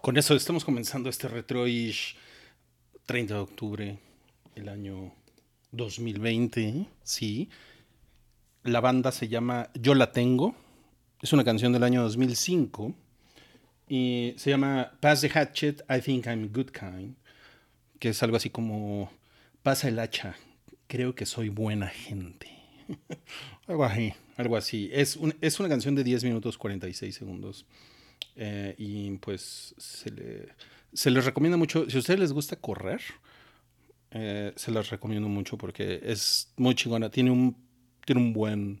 Con eso estamos comenzando este retroish 30 de octubre, el año 2020, sí. La banda se llama Yo la tengo. Es una canción del año 2005 y se llama Pass the Hatchet, I think I'm good kind, que es algo así como Pasa el hacha, creo que soy buena gente. algo así, algo así. Es, es una canción de 10 minutos 46 segundos. Eh, y pues se, le, se les recomienda mucho, si a ustedes les gusta correr, eh, se les recomiendo mucho porque es muy chingona. Tiene un, tiene un buen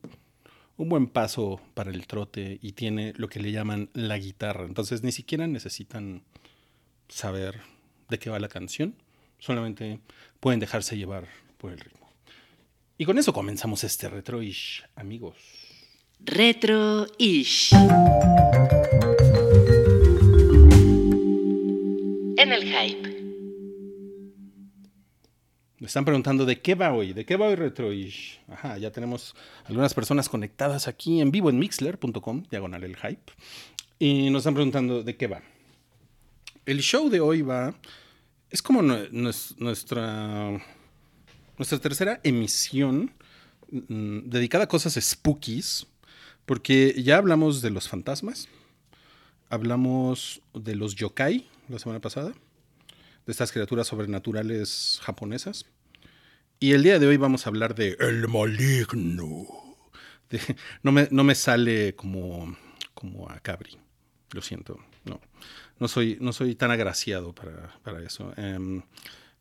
un buen paso para el trote y tiene lo que le llaman la guitarra. Entonces ni siquiera necesitan saber de qué va la canción, solamente pueden dejarse llevar por el ritmo. Y con eso comenzamos este retro-ish, amigos. Retro-ish. El hype. Me están preguntando de qué va hoy, de qué va hoy Retroish. Ajá, ya tenemos algunas personas conectadas aquí en vivo en mixler.com, diagonal el hype. Y nos están preguntando de qué va. El show de hoy va. Es como nuestra. Nuestra tercera emisión mm, dedicada a cosas spookies. Porque ya hablamos de los fantasmas. Hablamos de los yokai la semana pasada de estas criaturas sobrenaturales japonesas. Y el día de hoy vamos a hablar de El Maligno. no, me, no, me, sale como, como a Cabri, lo siento. No, no, soy, no soy tan agraciado para, para eso. Em,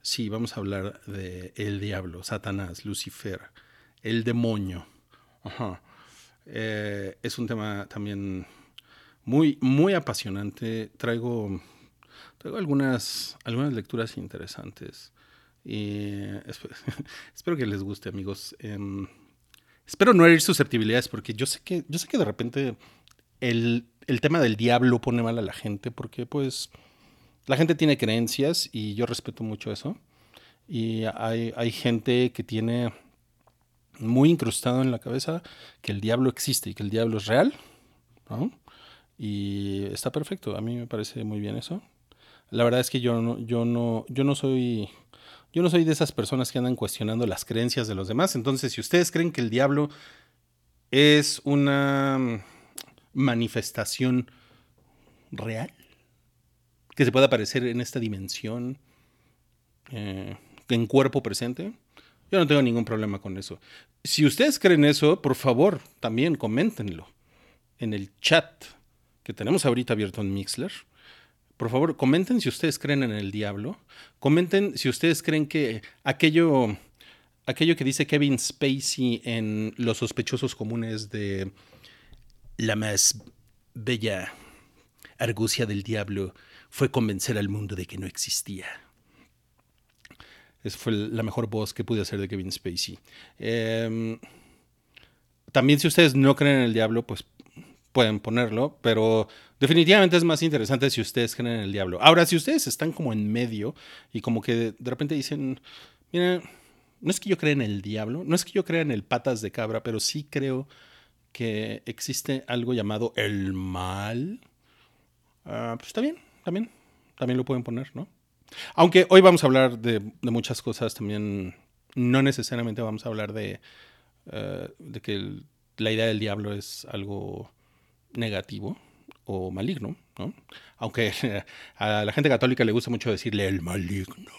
sí, vamos a hablar de el diablo, Satanás, Lucifer, el demonio. Eh, es un tema también muy, muy apasionante. Traigo tengo algunas, algunas lecturas interesantes. Y espero, que les guste, amigos. Em, espero no herir susceptibilidades, porque yo sé que, yo sé que de repente el, tema del diablo pone mal a la gente, porque pues la gente tiene creencias y yo respeto mucho eso. Y hay, hay gente que tiene muy incrustado en la cabeza que el diablo existe y que el diablo es real. Y está perfecto, a mí me parece muy bien eso. La verdad es que yo no, yo no, yo no soy, yo no soy de esas personas que andan cuestionando las creencias de los demás. Entonces, si ustedes creen que el diablo es una manifestación real, que se puede aparecer en esta dimensión, eh, en cuerpo presente, yo no tengo ningún problema con eso. Si ustedes creen eso, por favor, también coméntenlo en el chat que tenemos ahorita abierto en Mixler por favor, comenten si ustedes creen en el diablo. Comenten si ustedes creen que aquello, aquello que dice Kevin Spacey en Los sospechosos comunes de la más bella argucia del diablo fue convencer al mundo de que no existía. Esa fue la mejor voz que pude hacer de Kevin Spacey. Em, también si ustedes no creen en el diablo, pues pueden ponerlo, pero definitivamente es más interesante si ustedes creen en el diablo. Ahora, si ustedes están como en medio y como que de repente dicen, miren, no es que yo crea en el diablo, no es que yo crea en el patas de cabra, pero sí creo que existe algo llamado el mal. Ah, pues está bien, también, también lo pueden poner, ¿no? Aunque hoy vamos a hablar de, muchas cosas, también no necesariamente vamos a hablar de, eh, de que la idea del diablo es algo negativo o maligno, ¿no? Aunque a la gente católica le gusta mucho decirle el maligno.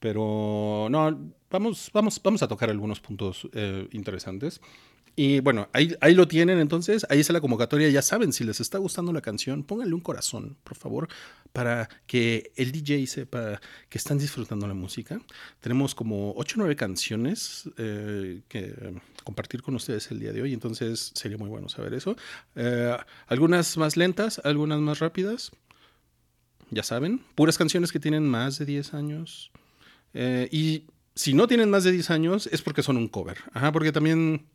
Pero no, vamos, vamos, vamos a tocar algunos puntos eh, interesantes. Y bueno, ahí, ahí lo tienen entonces, ahí está la convocatoria, ya saben, si les está gustando la canción, pónganle un corazón, por favor, para que el DJ sepa que están disfrutando la música. Tenemos como 8 o 9 canciones eh, que compartir con ustedes el día de hoy, entonces sería muy bueno saber eso. Eh, algunas más lentas, algunas más rápidas, ya saben, puras canciones que tienen más de 10 años. Eh, y si no tienen más de 10 años es porque son un cover, Ajá, porque también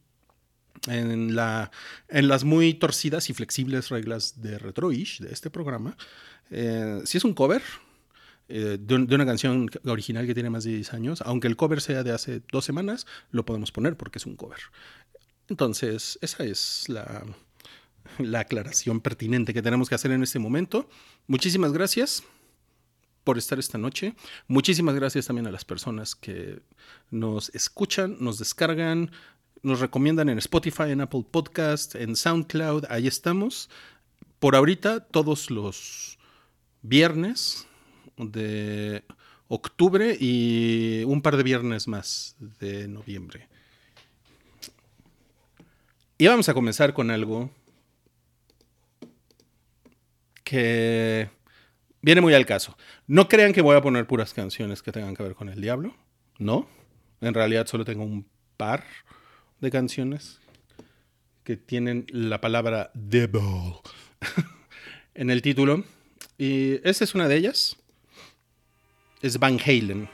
en, la, en las muy torcidas y flexibles reglas de Retroish, de este programa, eh, si es un cover eh, de, una canción original que tiene más de 10 años, aunque el cover sea de hace dos semanas, lo podemos poner porque es un cover. Entonces, esa es la aclaración pertinente que tenemos que hacer en este momento. Muchísimas gracias por estar esta noche. Muchísimas gracias también a las personas que nos escuchan, nos descargan, nos recomiendan en Spotify, en Apple Podcast, en SoundCloud. Ahí estamos. Por ahorita, todos los viernes de octubre y un par de viernes más de noviembre. Y vamos a comenzar con algo que viene muy al caso. No crean que voy a poner puras canciones que tengan que ver con el diablo. No. En realidad solo tengo un par de canciones que tienen la palabra devil en el título. Y esa es una de ellas. Es Van Halen.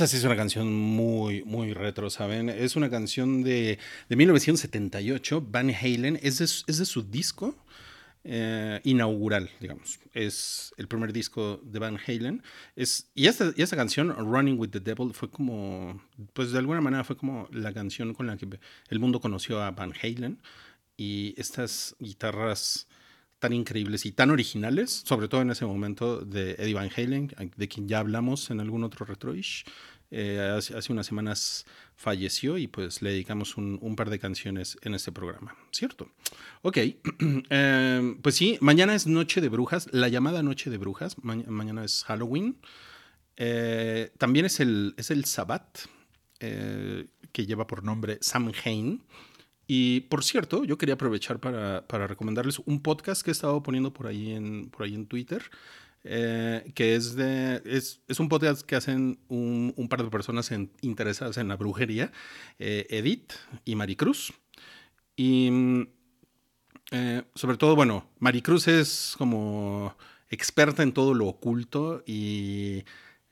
Esa sí es una canción muy, muy retro, ¿saben? Es una canción de, de 1978, Van Halen. Es de, es de su disco eh, inaugural, digamos. Es el primer disco de Van Halen. Es, y, esta, y esta canción, Running with the Devil, fue como, pues de alguna manera fue como la canción con la que el mundo conoció a Van Halen. Y estas guitarras tan increíbles y tan originales, sobre todo en ese momento de Eddie Van Halen, de quien ya hablamos en algún otro retroish. Eh, hace, unas semanas falleció y pues le dedicamos un, par de canciones en este programa, ¿cierto? Ok, em, pues sí, mañana es Noche de Brujas, la llamada Noche de Brujas, mañana es Halloween. Eh, también es el, es el Sabbat, eh, que lleva por nombre Samhain. Y por cierto, yo quería aprovechar para, para, recomendarles un podcast que he estado poniendo por ahí en, por ahí en Twitter. Eh, que es, de, es, es, un podcast que hacen un, un par de personas interesadas en la brujería, eh, Edith y Maricruz. Y mm, eh, sobre todo, bueno, Maricruz es como experta en todo lo oculto y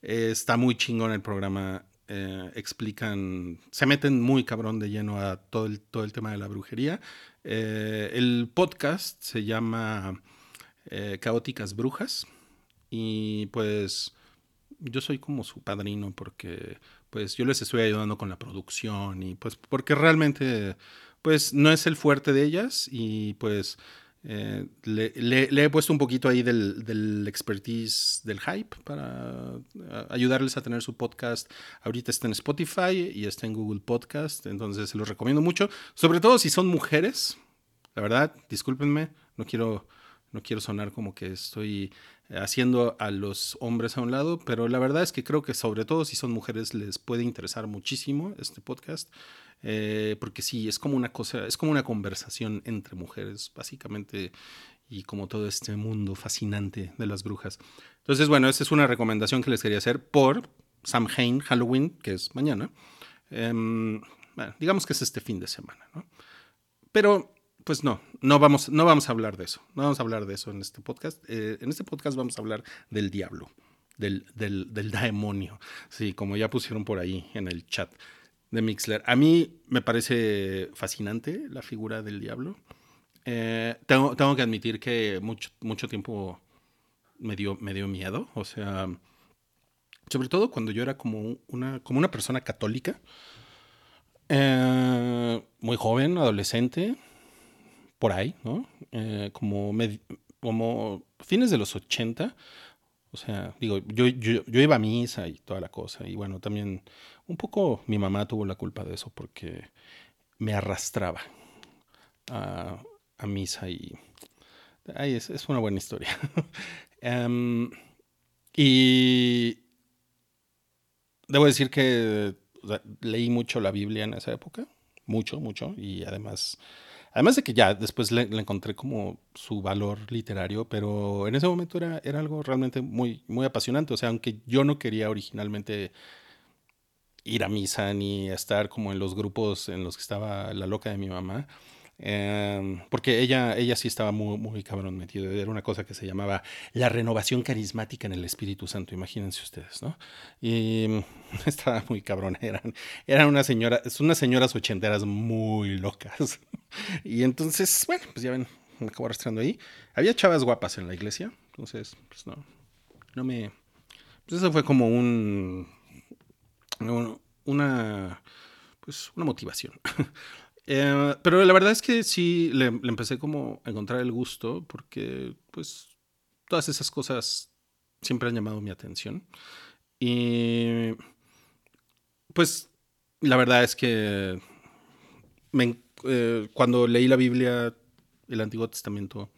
está muy chingón el programa. explican, se meten muy cabrón de lleno a todo el, todo el tema de la brujería. el podcast se llama Caóticas Brujas y pues yo soy como su padrino porque pues yo les estoy ayudando con la producción y pues porque realmente pues no es el fuerte de ellas y pues eh, le, he puesto un poquito ahí del, del, expertise del hype para ayudarles a tener su podcast. Ahorita está en Spotify y está en Google Podcast, entonces se los recomiendo mucho, sobre todo si son mujeres. La verdad, discúlpenme, no quiero, no quiero sonar como que estoy haciendo a los hombres a un lado, pero la verdad es que creo que sobre todo si son mujeres les puede interesar muchísimo este podcast, eh, porque sí, es como una cosa, es como una conversación entre mujeres, básicamente, y como todo este mundo fascinante de las brujas. Entonces, bueno, esa es una recomendación que les quería hacer por Samhain Halloween, que es mañana. Em, digamos que es este fin de semana, ¿no? Pero pues no, no vamos, no vamos a hablar de eso. No vamos a hablar de eso en este podcast. Eh, en este podcast vamos a hablar del diablo, del, del, demonio. Sí, como ya pusieron por ahí en el chat de Mixler. A mí me parece fascinante la figura del diablo. Eh, tengo, tengo, que admitir que mucho, mucho tiempo me dio, me dio miedo. O sea, sobre todo cuando yo era como una, como una persona católica. Eh, muy joven, adolescente por ahí, ¿no? Eh, como, fines de los 80. O sea, digo, yo, yo, iba a misa y toda la cosa. Y bueno, también un poco mi mamá tuvo la culpa de eso porque me arrastraba a, misa y... Ay, es, una buena historia. um, y debo decir que leí mucho la Biblia en esa época. Mucho, mucho. Y además Además de que ya después le, encontré como su valor literario, pero en ese momento era, era algo realmente muy, muy apasionante. O sea, aunque yo no quería originalmente ir a misa ni estar como en los grupos en los que estaba la loca de mi mamá, Em, porque ella, ella sí estaba muy, muy cabrón metido. Era una cosa que se llamaba la renovación carismática en el Espíritu Santo, imagínense ustedes, ¿no? Y estaba muy cabrón. Eran, eran una señora, unas señoras ochenteras muy locas. Y entonces, bueno, pues ya ven, me acabo arrastrando ahí. Había chavas guapas en la iglesia, entonces, pues no, no me. Pues eso fue como un. Una. Pues una motivación. Eh, pero la verdad es que sí, le, empecé como a encontrar el gusto porque pues todas esas cosas siempre han llamado mi atención. Y pues la verdad es que eh, cuando leí la Biblia, el Antiguo Testamento,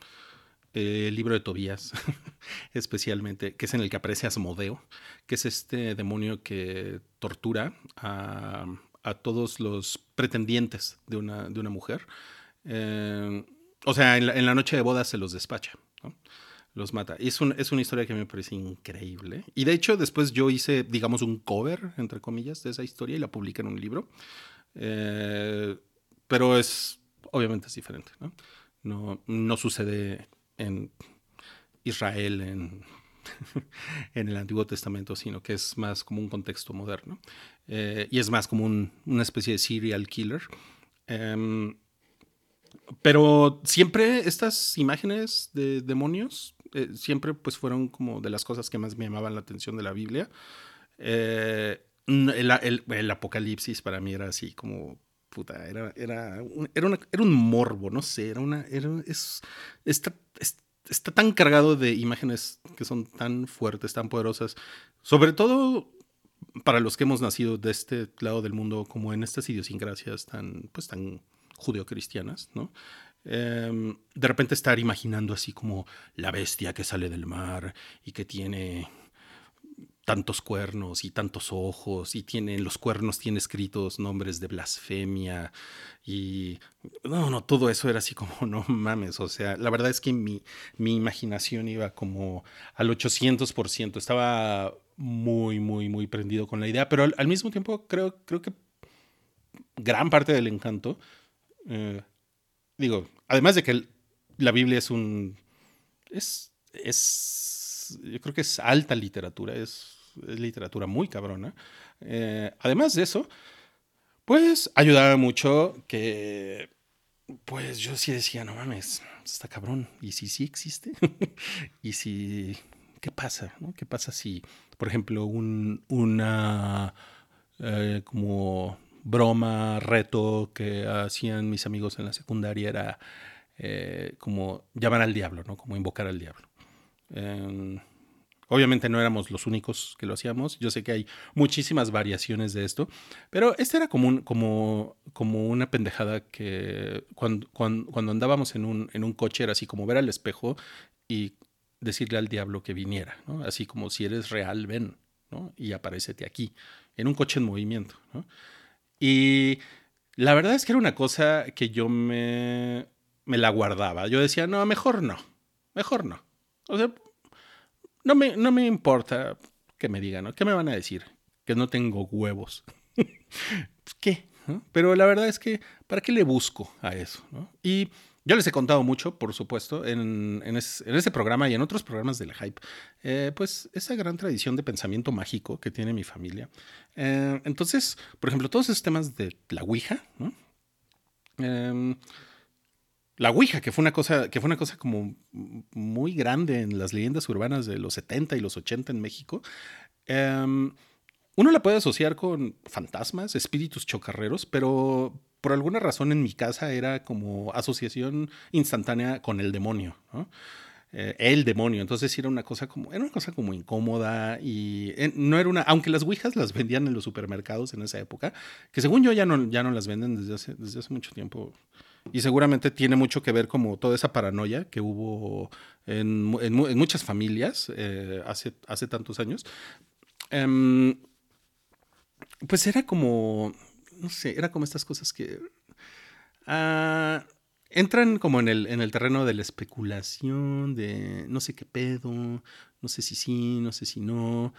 el libro de Tobías, especialmente, que es en el que aparece Asmodeo, que es este demonio que tortura a, a todos los pretendientes de una, de una mujer. Eh, o sea, en la, noche de bodas se los despacha, los mata. Es, es una historia que me parece increíble. Y de hecho, después yo hice, digamos, un cover, entre comillas, de esa historia y la publiqué en un libro. Eh, pero es, obviamente es diferente, ¿no? No, no sucede en Israel, en en el Antiguo Testamento, sino que es más como un contexto moderno. Eh, y es más como una especie de serial killer. Em, pero siempre estas imágenes de demonios, eh, siempre pues fueron como de las cosas que más me llamaban la atención de la Biblia. Eh, el, apocalipsis para mí era así como puta, era, era, un, era, un morbo, no sé, era una, era, es, está tan cargado de imágenes que son tan fuertes, tan poderosas, sobre todo para los que hemos nacido de este lado del mundo, como en estas idiosincrasias tan, pues, tan judeocristianas, ¿no? Em, de repente estar imaginando así como la bestia que sale del mar y que tiene tantos cuernos y tantos ojos y tiene en los cuernos tiene escritos nombres de blasfemia y no, no, todo eso era así como no mames, o sea, la verdad es que mi, mi imaginación iba como al 800%, estaba muy, muy, muy prendido con la idea, pero al, mismo tiempo creo, creo que gran parte del encanto, eh, digo, además de que la Biblia es un, es, es, yo creo que es alta literatura, es, literatura muy cabrona. Eh, además de eso, pues ayudaba mucho que, pues yo sí decía, no mames, está cabrón, ¿y si sí existe? ¿Y si, qué pasa? ¿Qué pasa si por ejemplo, un, una eh, como broma, reto que hacían mis amigos en la secundaria era eh, como llamar al diablo, ¿no? Como invocar al diablo. Em, obviamente no éramos los únicos que lo hacíamos. Yo sé que hay muchísimas variaciones de esto, pero este era como, como, como una pendejada que cuando, cuando, andábamos en un, en un coche era así como ver al espejo y decirle al diablo que viniera. Así como si eres real, ven. Y aparecete aquí, en un coche en movimiento. Y la verdad es que era una cosa que yo me, me la guardaba. Yo decía, no, mejor no, mejor no. O sea, no me, no me importa que me digan, ¿no? ¿Qué me van a decir? Que no tengo huevos. ¿Qué? Pero la verdad es que, ¿para qué le busco a eso? Y yo les he contado mucho, por supuesto, en, en, ese programa y en otros programas de la hype, eh, pues esa gran tradición de pensamiento mágico que tiene mi familia. Eh, entonces, por ejemplo, todos esos temas de la Ouija, em, la Ouija, que fue una cosa, que fue una cosa como muy grande en las leyendas urbanas de los 70 y los 80 en México. Em, uno la puede asociar con fantasmas, espíritus chocarreros, pero por alguna razón en mi casa era como asociación instantánea con el demonio, eh, el demonio, entonces era una cosa como, era una cosa como incómoda y eh, no era una, aunque las ouijas las vendían en los supermercados en esa época, que según yo ya no, ya no las venden desde hace, desde hace mucho tiempo y seguramente tiene mucho que ver como toda esa paranoia que hubo en, muchas familias eh, hace, hace tantos años. Em, pues era como, no sé, era como estas cosas que ah, entran como en el, en el terreno de la especulación, de no sé qué pedo, no sé si sí, no sé si no.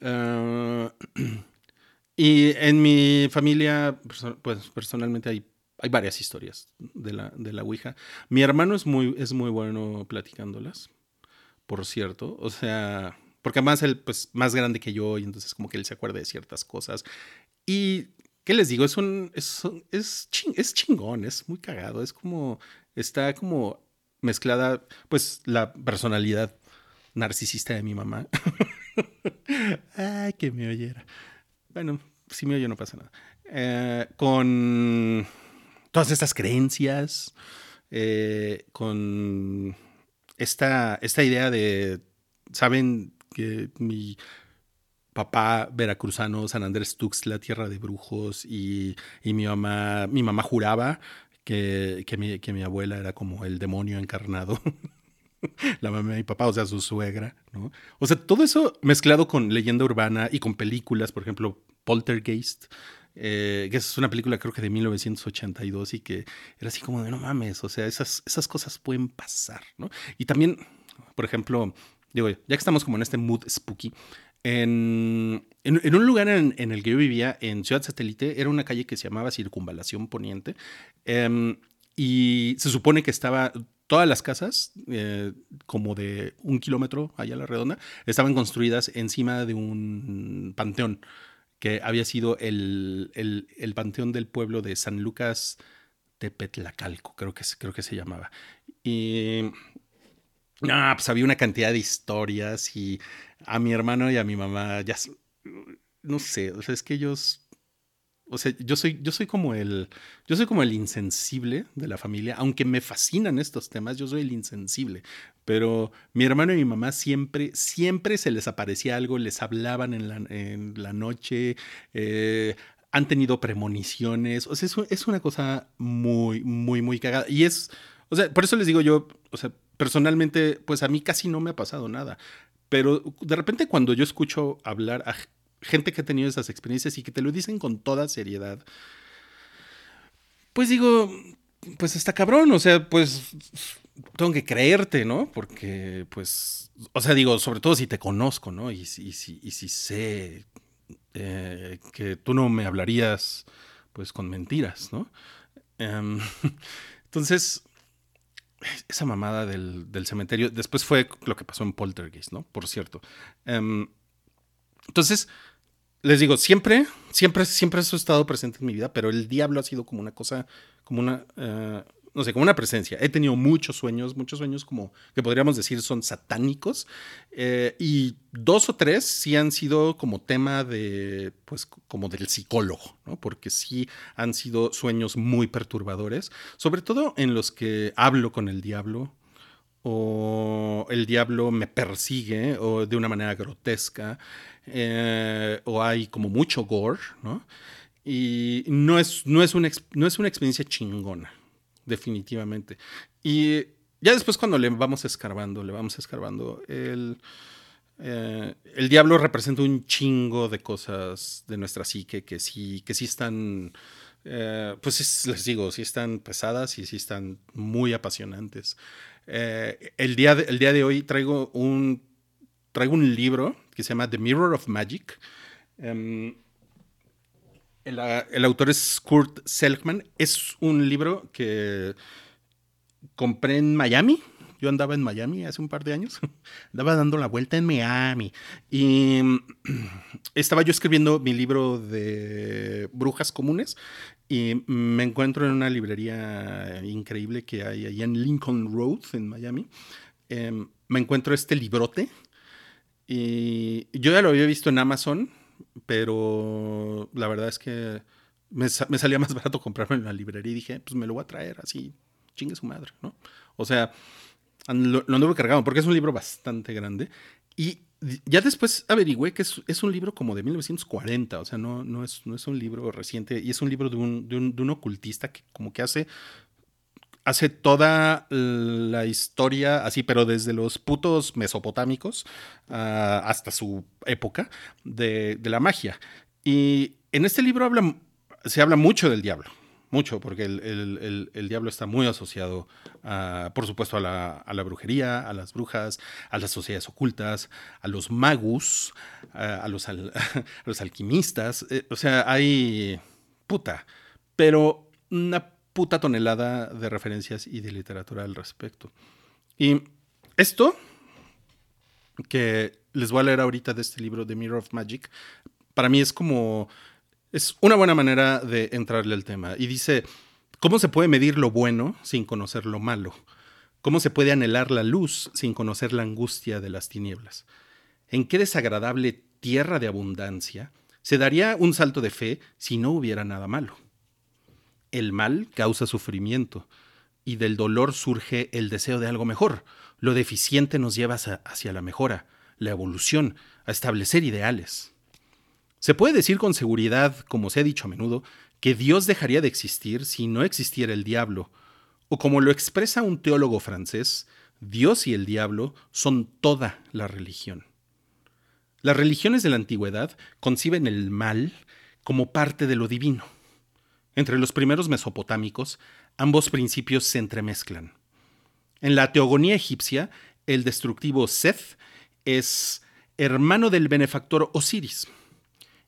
Ah, y en mi familia, pues personalmente hay, hay varias historias de la, de la Ouija. Mi hermano es muy, es muy bueno platicándolas, por cierto. O sea, porque además él, pues, más grande que yo, y entonces como que él se acuerda de ciertas cosas. Y ¿Qué les digo? Es un. Es, es, es chingón, es muy cagado. Es como. Está como mezclada, pues, la personalidad narcisista de mi mamá. Ay, que me oyera. Bueno, si me oye no pasa nada. Eh, con todas estas creencias, eh, con esta, esta idea de, saben que mi papá veracruzano, San Andrés Tuxtla, tierra de brujos, y, mi mamá, mi mamá juraba que, que, mi, que mi abuela era como el demonio encarnado. la mamá mi papá, o sea, su suegra, ¿no? O sea, todo eso mezclado con leyenda urbana y con películas, por ejemplo, Poltergeist, eh, que es una película creo que de 1982 y que era así como de no mames, o sea, esas, esas cosas pueden pasar, ¿no? Y también, por ejemplo, digo, ya que estamos como en este mood spooky, en, en, un lugar en, el que yo vivía, en Ciudad Satélite, era una calle que se llamaba Circunvalación Poniente. Em, y se supone que estaba, todas las casas, eh, como de un kilómetro allá a la redonda, estaban construidas encima de un panteón, que había sido el, el, el panteón del pueblo de San Lucas Tepetlacalco, creo que, creo que se llamaba. Y no, pues había una cantidad de historias y a mi hermano y a mi mamá ya, no sé, o sea, es que ellos o sea, yo soy, yo soy como el, yo soy como el insensible de la familia, aunque me fascinan estos temas, yo soy el insensible. Pero mi hermano y mi mamá siempre, siempre se les aparecía algo, les hablaban en la, noche, eh, han tenido premoniciones, o sea, es, es una cosa muy, muy, muy cagada. Y es, o sea, por eso les digo yo, o sea, personalmente, pues a mí casi no me ha pasado nada. Pero de repente cuando yo escucho hablar a gente que ha tenido esas experiencias y que te lo dicen con toda seriedad, pues digo, pues está cabrón, o sea, pues tengo que creerte, ¿no? Porque, pues, o sea, digo, sobre todo si te conozco, ¿no? Y, si, y si sé eh, que tú no me hablarías, pues, con mentiras, ¿no? Em, entonces, esa mamada del, del, cementerio, después fue lo que pasó en Poltergeist, ¿no? Por cierto. Um, entonces, les digo, siempre, siempre, siempre eso ha estado presente en mi vida, pero el diablo ha sido como una cosa, como una, uh, no sé, como una presencia. He tenido muchos sueños, muchos sueños como que podríamos decir son satánicos, eh, y dos o tres sí han sido como tema de, pues, como del psicólogo, ¿no? Porque sí han sido sueños muy perturbadores, sobre todo en los que hablo con el diablo, o el diablo me persigue o de una manera grotesca, eh, o hay como mucho gore, ¿no? Y no es, no, es no es una experiencia chingona, definitivamente. Y ya después cuando le vamos escarbando, le vamos escarbando, el, eh, el diablo representa un chingo de cosas de nuestra psique que sí, que sí están... Eh, pues les digo, sí están pesadas y sí están muy apasionantes. Eh, el, día de, el día de hoy traigo un, traigo un libro que se llama The Mirror of Magic. Um, el, el, autor es Kurt Selkman. Es un libro que compré en Miami. Yo andaba en Miami hace un par de años. andaba dando la vuelta en Miami. Y estaba yo escribiendo mi libro de brujas comunes. Y me encuentro en una librería increíble que hay ahí en Lincoln Road, en Miami. Eh, me encuentro este librote y yo ya lo había visto en Amazon, pero la verdad es que me, me, salía más barato comprarlo en la librería y dije, pues me lo voy a traer así, chingue su madre, ¿no? O sea, lo, lo anduve cargado porque es un libro bastante grande. Y ya después averigüé que es, es, un libro como de 1940, o sea, no, no, es, no es un libro reciente y es un libro de un, de un, de un ocultista que como que hace hace toda la historia así, pero desde los putos mesopotámicos uh, hasta su época de, la magia. Y en este libro se habla mucho del diablo, mucho, porque el, diablo está muy asociado, uh, por supuesto, a la, brujería, a las brujas, a las sociedades ocultas, a los magus, a, los al, a los alquimistas. Eh, o sea, hay puta, pero una puta tonelada de referencias y de literatura al respecto. Y esto que les voy a leer ahorita de este libro, The Mirror of Magic, para mí es como, es una buena manera de entrarle al tema. Y dice, ¿cómo se puede medir lo bueno sin conocer lo malo? ¿Cómo se puede anhelar la luz sin conocer la angustia de las tinieblas? ¿En qué desagradable tierra de abundancia se daría un salto de fe si no hubiera nada malo? El mal causa sufrimiento y del dolor surge el deseo de algo mejor. Lo deficiente nos lleva hacia la mejora, la evolución, a establecer ideales. Se puede decir con seguridad, como se ha dicho a menudo, que Dios dejaría de existir si no existiera el diablo, o como lo expresa un teólogo francés, Dios y el diablo son toda la religión. Las religiones de la antigüedad conciben el mal como parte de lo divino. Entre los primeros mesopotámicos, ambos principios se entremezclan. En la teogonía egipcia, el destructivo Seth es hermano del benefactor Osiris.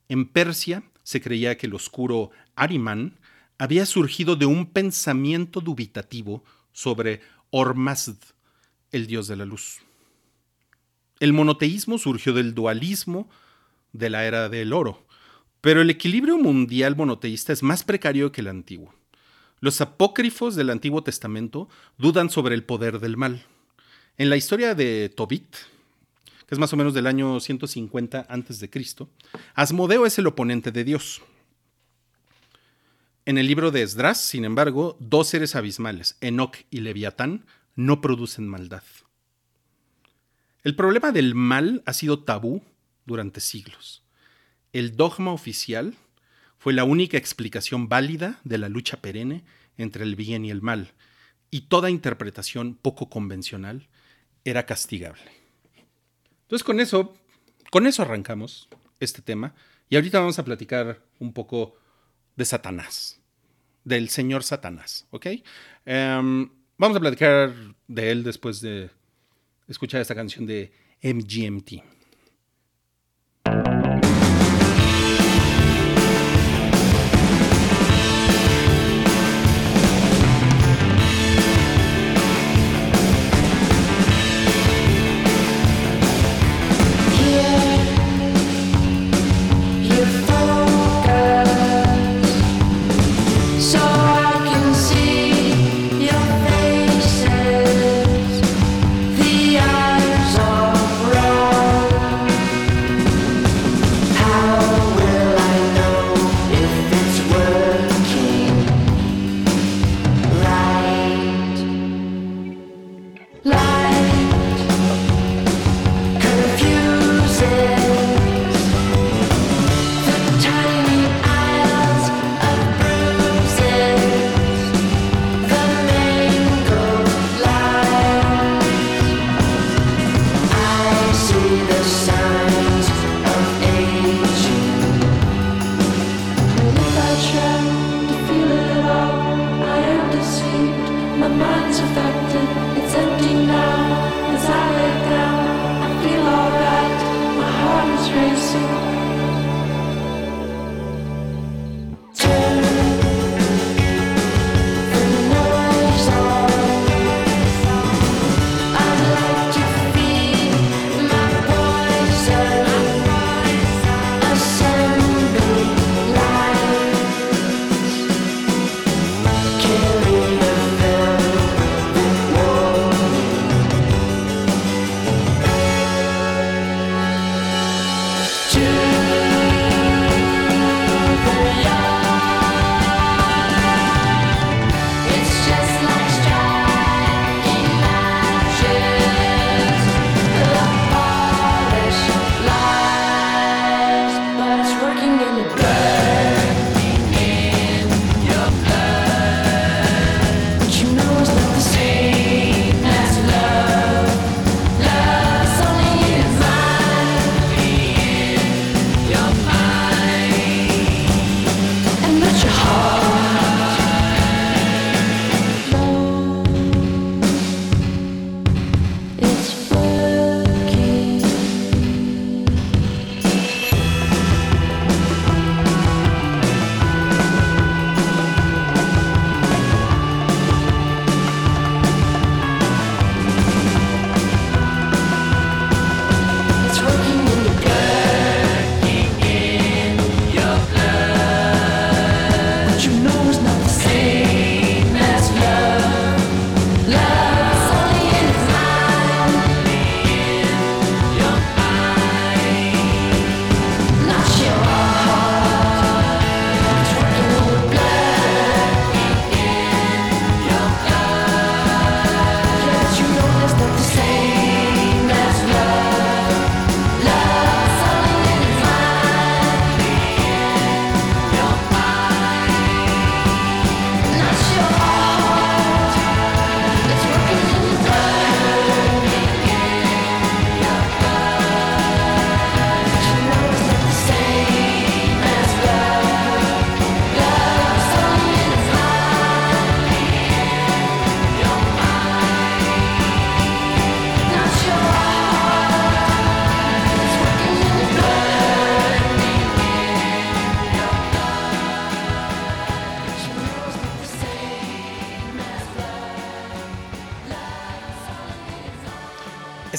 En Persia se creía que el oscuro Ariman había surgido de un pensamiento dubitativo sobre Ormazd, el dios de la luz. El monoteísmo surgió del dualismo de la era del oro, pero el equilibrio mundial monoteísta es más precario que el antiguo. Los apócrifos del Antiguo Testamento dudan sobre el poder del mal. En la historia de Tobit, que es más o menos del año 150 a.C., Asmodeo es el oponente de Dios. En el libro de Esdras, sin embargo, dos seres abismales, Enoch y Leviatán, no producen maldad. El problema del mal ha sido tabú durante siglos. El dogma oficial fue la única explicación válida de la lucha perenne entre el bien y el mal, y toda interpretación poco convencional era castigable. Entonces con eso, con eso arrancamos este tema y ahorita vamos a platicar un poco de Satanás, del señor Satanás, ¿ok? Em, vamos a platicar de él después de escuchar esta canción de MGMT.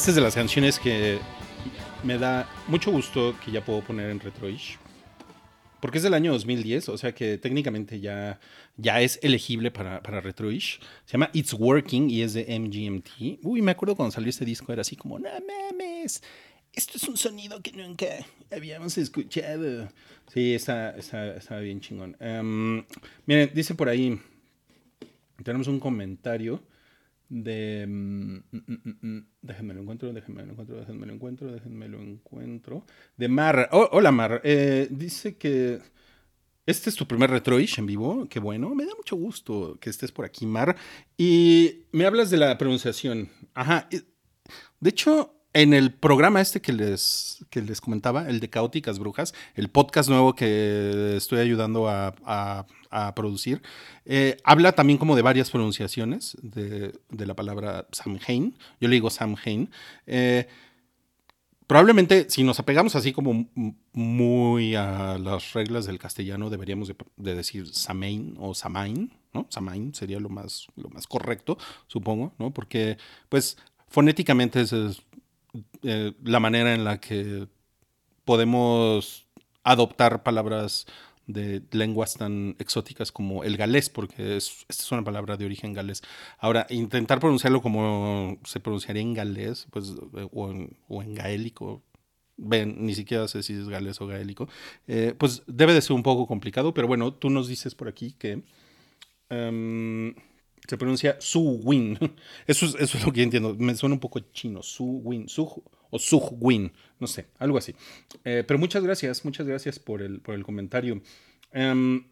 Esta es de las canciones que me da mucho gusto que ya puedo poner en Retroish. Porque es del año 2010, o sea que técnicamente ya, ya es elegible para, para Retroish. Se llama It's Working y es de MGMT. Uy, me acuerdo cuando salió este disco, era así como, no mames. esto es un sonido que nunca habíamos escuchado. Sí, está, está, bien chingón. Em, miren, dice por ahí, tenemos un comentario de... Mm, mm, mm, déjenme lo encuentro, déjenme lo encuentro, déjenme lo encuentro, déjenme lo encuentro. De Mar. Oh, hola Mar. Eh, dice que... Este es tu primer Retroish en vivo, qué bueno, me da mucho gusto que estés por aquí, Mar. Y me hablas de la pronunciación. Ajá. De hecho, en el programa este que les, que les comentaba, el de Caóticas Brujas, el podcast nuevo que estoy ayudando a, producir, eh, habla también como de varias pronunciaciones de, la palabra Samhain. Yo le digo Samhain. Eh, probablemente si nos apegamos así como muy a las reglas del castellano, deberíamos de, decir Samain o Samain, ¿no? Samain sería lo más, lo más correcto, supongo, ¿no? Porque, pues, fonéticamente es eh, la manera en la que podemos adoptar palabras de lenguas tan exóticas como el galés, porque es, esta es una palabra de origen galés. Ahora, intentar pronunciarlo como se pronunciaría en galés, pues, o en, gaélico, ven, ni siquiera sé si es galés o gaélico, eh, pues debe de ser un poco complicado, pero bueno, tú nos dices por aquí que... Em, se pronuncia Su Win. Eso es, eso es lo que entiendo. Me suena un poco chino. Su Win. Su o Su Win. No sé, algo así. Eh, pero muchas gracias, muchas gracias por el, por el comentario. Em,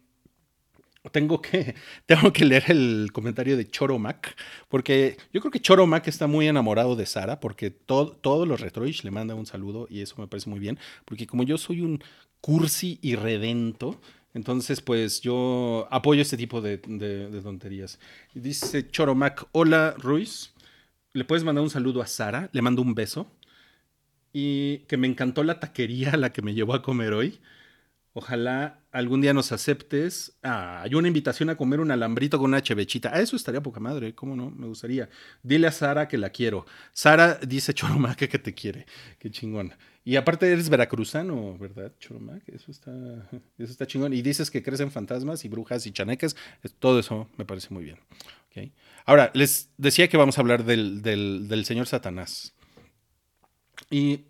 tengo que, tengo que leer el comentario de Choromac, porque yo creo que Choromac está muy enamorado de Sara, porque todos los Retroish le mandan un saludo y eso me parece muy bien, porque como yo soy un cursi y redento, entonces, pues yo apoyo este tipo de, tonterías. Dice Choromac, hola Ruiz, ¿le puedes mandar un saludo a Sara? Le mando un beso. Y que me encantó la taquería a la que me llevó a comer hoy. Ojalá algún día nos aceptes. Ah, hay una invitación a comer un alambrito con una chevechita. Ah, eso estaría poca madre, ¿cómo no? Me gustaría. Dile a Sara que la quiero. Sara dice Choromac que te quiere. Qué chingón. Y aparte eres veracruzano, ¿verdad, Choromac? Eso está, eso está chingón. Y dices que crecen fantasmas y brujas y chaneques. Todo eso me parece muy bien. Ahora, les decía que vamos a hablar del, del señor Satanás. Y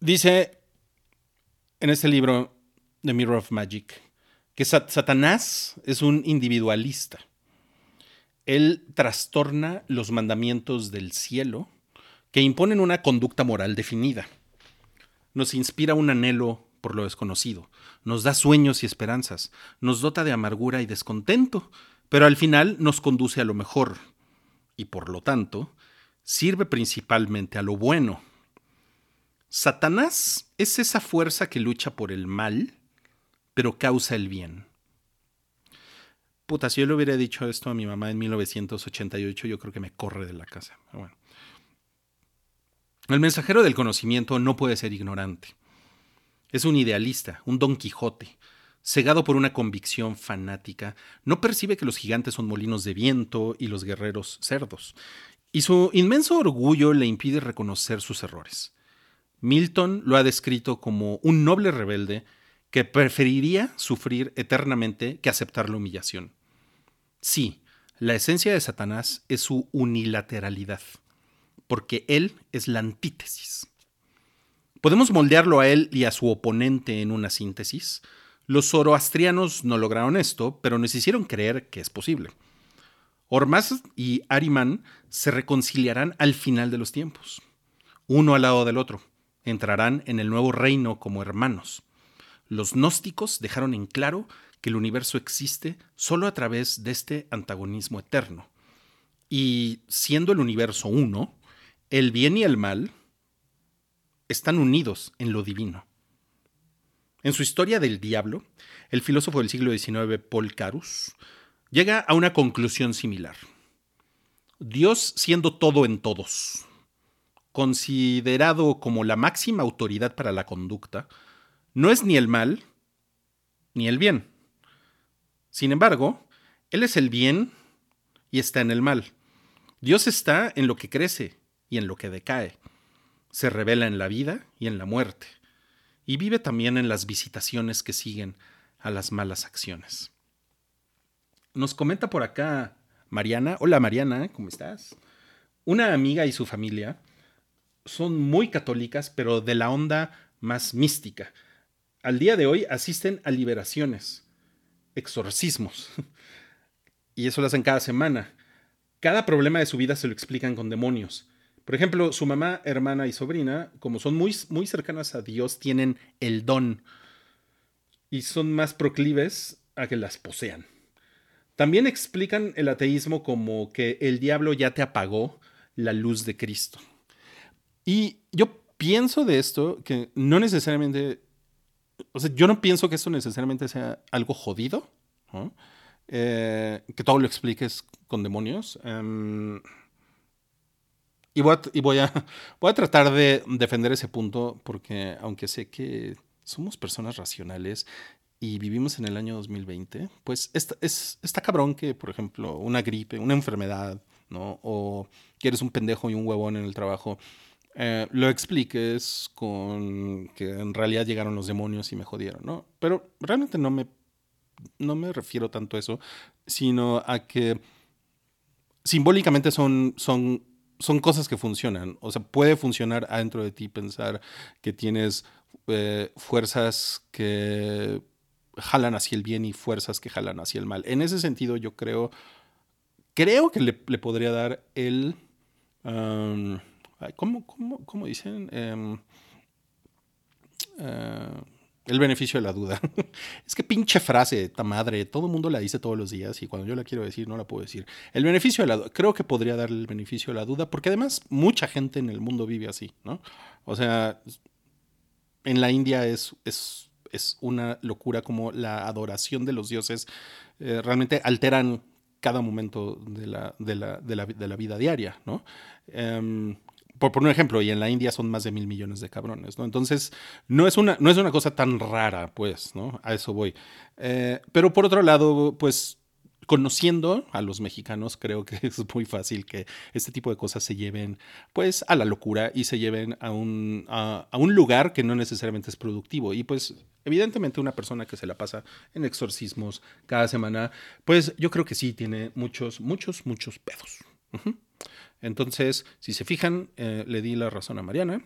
dice en este libro, The Mirror of Magic, que Satanás es un individualista. Él trastorna los mandamientos del cielo que imponen una conducta moral definida. Nos inspira un anhelo por lo desconocido, nos da sueños y esperanzas, nos dota de amargura y descontento, pero al final nos conduce a lo mejor y por lo tanto sirve principalmente a lo bueno Satanás es esa fuerza que lucha por el mal, pero causa el bien. Puta, si yo le hubiera dicho esto a mi mamá en 1988, yo creo que me corre de la casa. Bueno. El mensajero del conocimiento no puede ser ignorante. Es un idealista, un Don Quijote, cegado por una convicción fanática, no percibe que los gigantes son molinos de viento y los guerreros cerdos, y su inmenso orgullo le impide reconocer sus errores. Milton lo ha descrito como un noble rebelde que preferiría sufrir eternamente que aceptar la humillación. Sí, la esencia de Satanás es su unilateralidad, porque él es la antítesis. Podemos moldearlo a él y a su oponente en una síntesis. Los zoroastrianos no lograron esto, pero nos hicieron creer que es posible. Ormaz y Ariman se reconciliarán al final de los tiempos, uno al lado del otro entrarán en el nuevo reino como hermanos. Los gnósticos dejaron en claro que el universo existe solo a través de este antagonismo eterno. Y siendo el universo uno, el bien y el mal están unidos en lo divino. En su historia del diablo, el filósofo del siglo XIX, Paul Carus, llega a una conclusión similar. Dios siendo todo en todos, considerado como la máxima autoridad para la conducta, no es ni el mal ni el bien. Sin embargo, Él es el bien y está en el mal. Dios está en lo que crece y en lo que decae. Se revela en la vida y en la muerte. Y vive también en las visitaciones que siguen a las malas acciones. Nos comenta por acá Mariana. Hola Mariana, ¿cómo estás? Una amiga y su familia son muy católicas, pero de la onda más mística. Al día de hoy asisten a liberaciones, exorcismos, y eso lo hacen cada semana. Cada problema de su vida se lo explican con demonios. Por ejemplo, su mamá, hermana y sobrina, como son muy, muy cercanas a Dios, tienen el don y son más proclives a que las posean. También explican el ateísmo como que el diablo ya te apagó la luz de Cristo. Y yo pienso de esto que no necesariamente, o sea, yo no pienso que esto necesariamente sea algo jodido, eh, que todo lo expliques con demonios. Em, y, voy a, voy a tratar de defender ese punto porque aunque sé que somos personas racionales y vivimos en el año 2020, pues está, es, está cabrón que, por ejemplo, una gripe, una enfermedad, ¿no? O que eres un pendejo y un huevón en el trabajo, eh, lo expliques con que en realidad llegaron los demonios y me jodieron, ¿no? Pero realmente no me, no me refiero tanto a eso, sino a que simbólicamente son, son, son cosas que funcionan. O sea, puede funcionar adentro de ti pensar que tienes eh, fuerzas que jalan hacia el bien y fuerzas que jalan hacia el mal. En ese sentido, yo creo, creo que le, podría dar el... ¿cómo, cómo, dicen? Em, eh, el beneficio de la duda. es que pinche frase, ta madre, todo el mundo la dice todos los días y cuando yo la quiero decir no la puedo decir. El beneficio de la duda, creo que podría darle el beneficio de la duda porque además mucha gente en el mundo vive así, ¿no? O sea, en la India es, es, es una locura como la adoración de los dioses eh, realmente alteran cada momento de la, de la, de la, de la vida diaria, ¿no? Em, por un ejemplo, y en la India son más de mil millones de cabrones, ¿no? Entonces, no es una, no es una cosa tan rara, pues, ¿no? A eso voy. Eh, pero por otro lado, pues, conociendo a los mexicanos, creo que es muy fácil que este tipo de cosas se lleven, pues, a la locura y se lleven a un, a, un lugar que no necesariamente es productivo. Y pues, evidentemente, una persona que se la pasa en exorcismos cada semana, pues, yo creo que sí tiene muchos, muchos, muchos pedos. Entonces, si se fijan, eh, le di la razón a Mariana.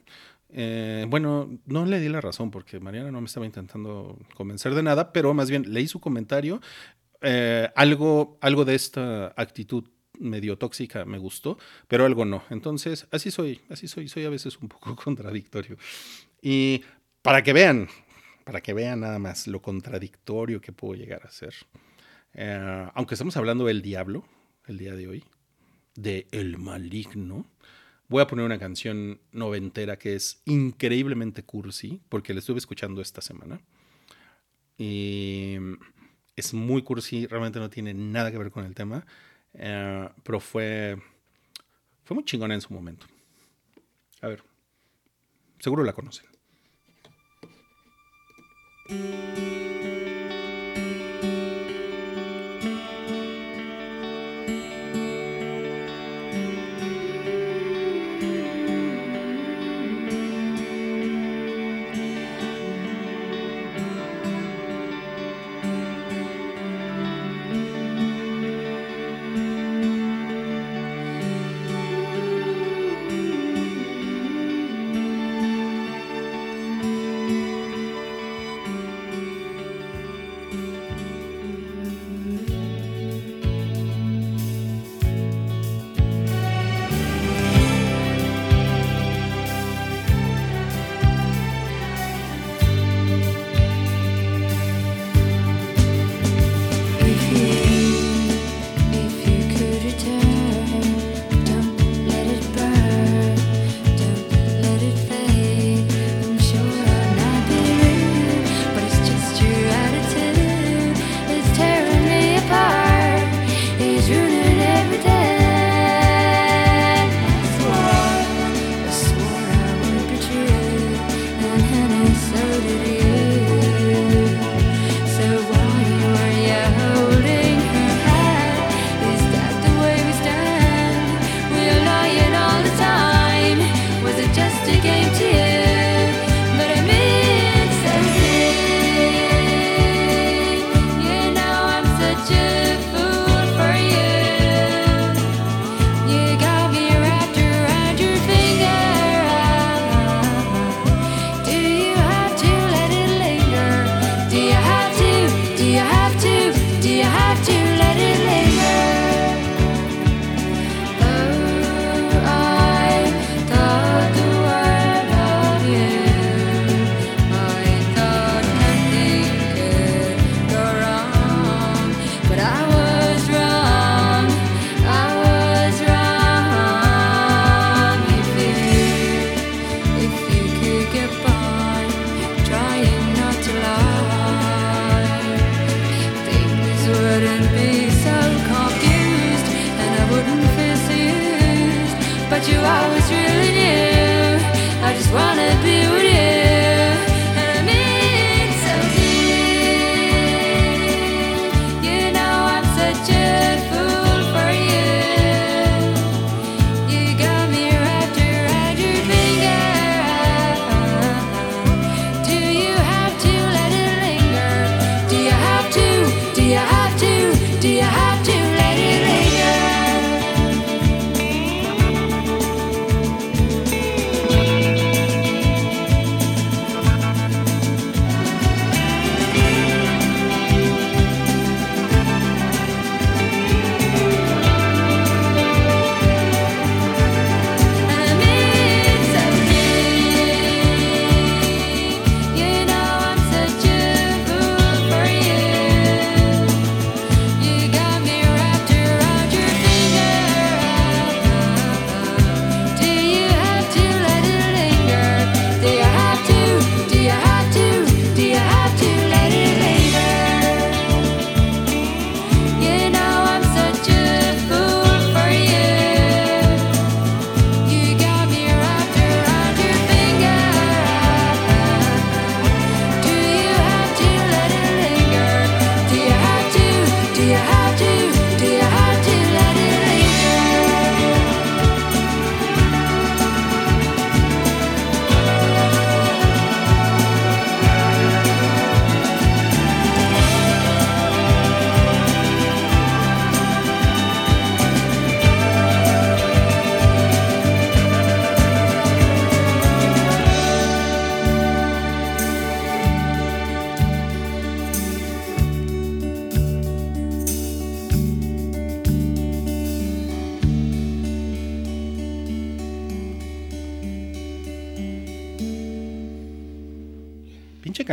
Eh, bueno, no le di la razón porque Mariana no me estaba intentando convencer de nada, pero más bien leí su comentario. Eh, algo, algo de esta actitud medio tóxica me gustó, pero algo no. Entonces, así soy, así soy, soy a veces un poco contradictorio. Y para que vean, para que vean nada más lo contradictorio que puedo llegar a ser. aunque estamos hablando del diablo el día de hoy, de El Maligno. Voy a poner una canción noventera que es increíblemente cursi, porque la estuve escuchando esta semana. Y es muy cursi, realmente no tiene nada que ver con el tema, eh, pero fue, fue muy chingona en su momento. A ver, seguro la conocen.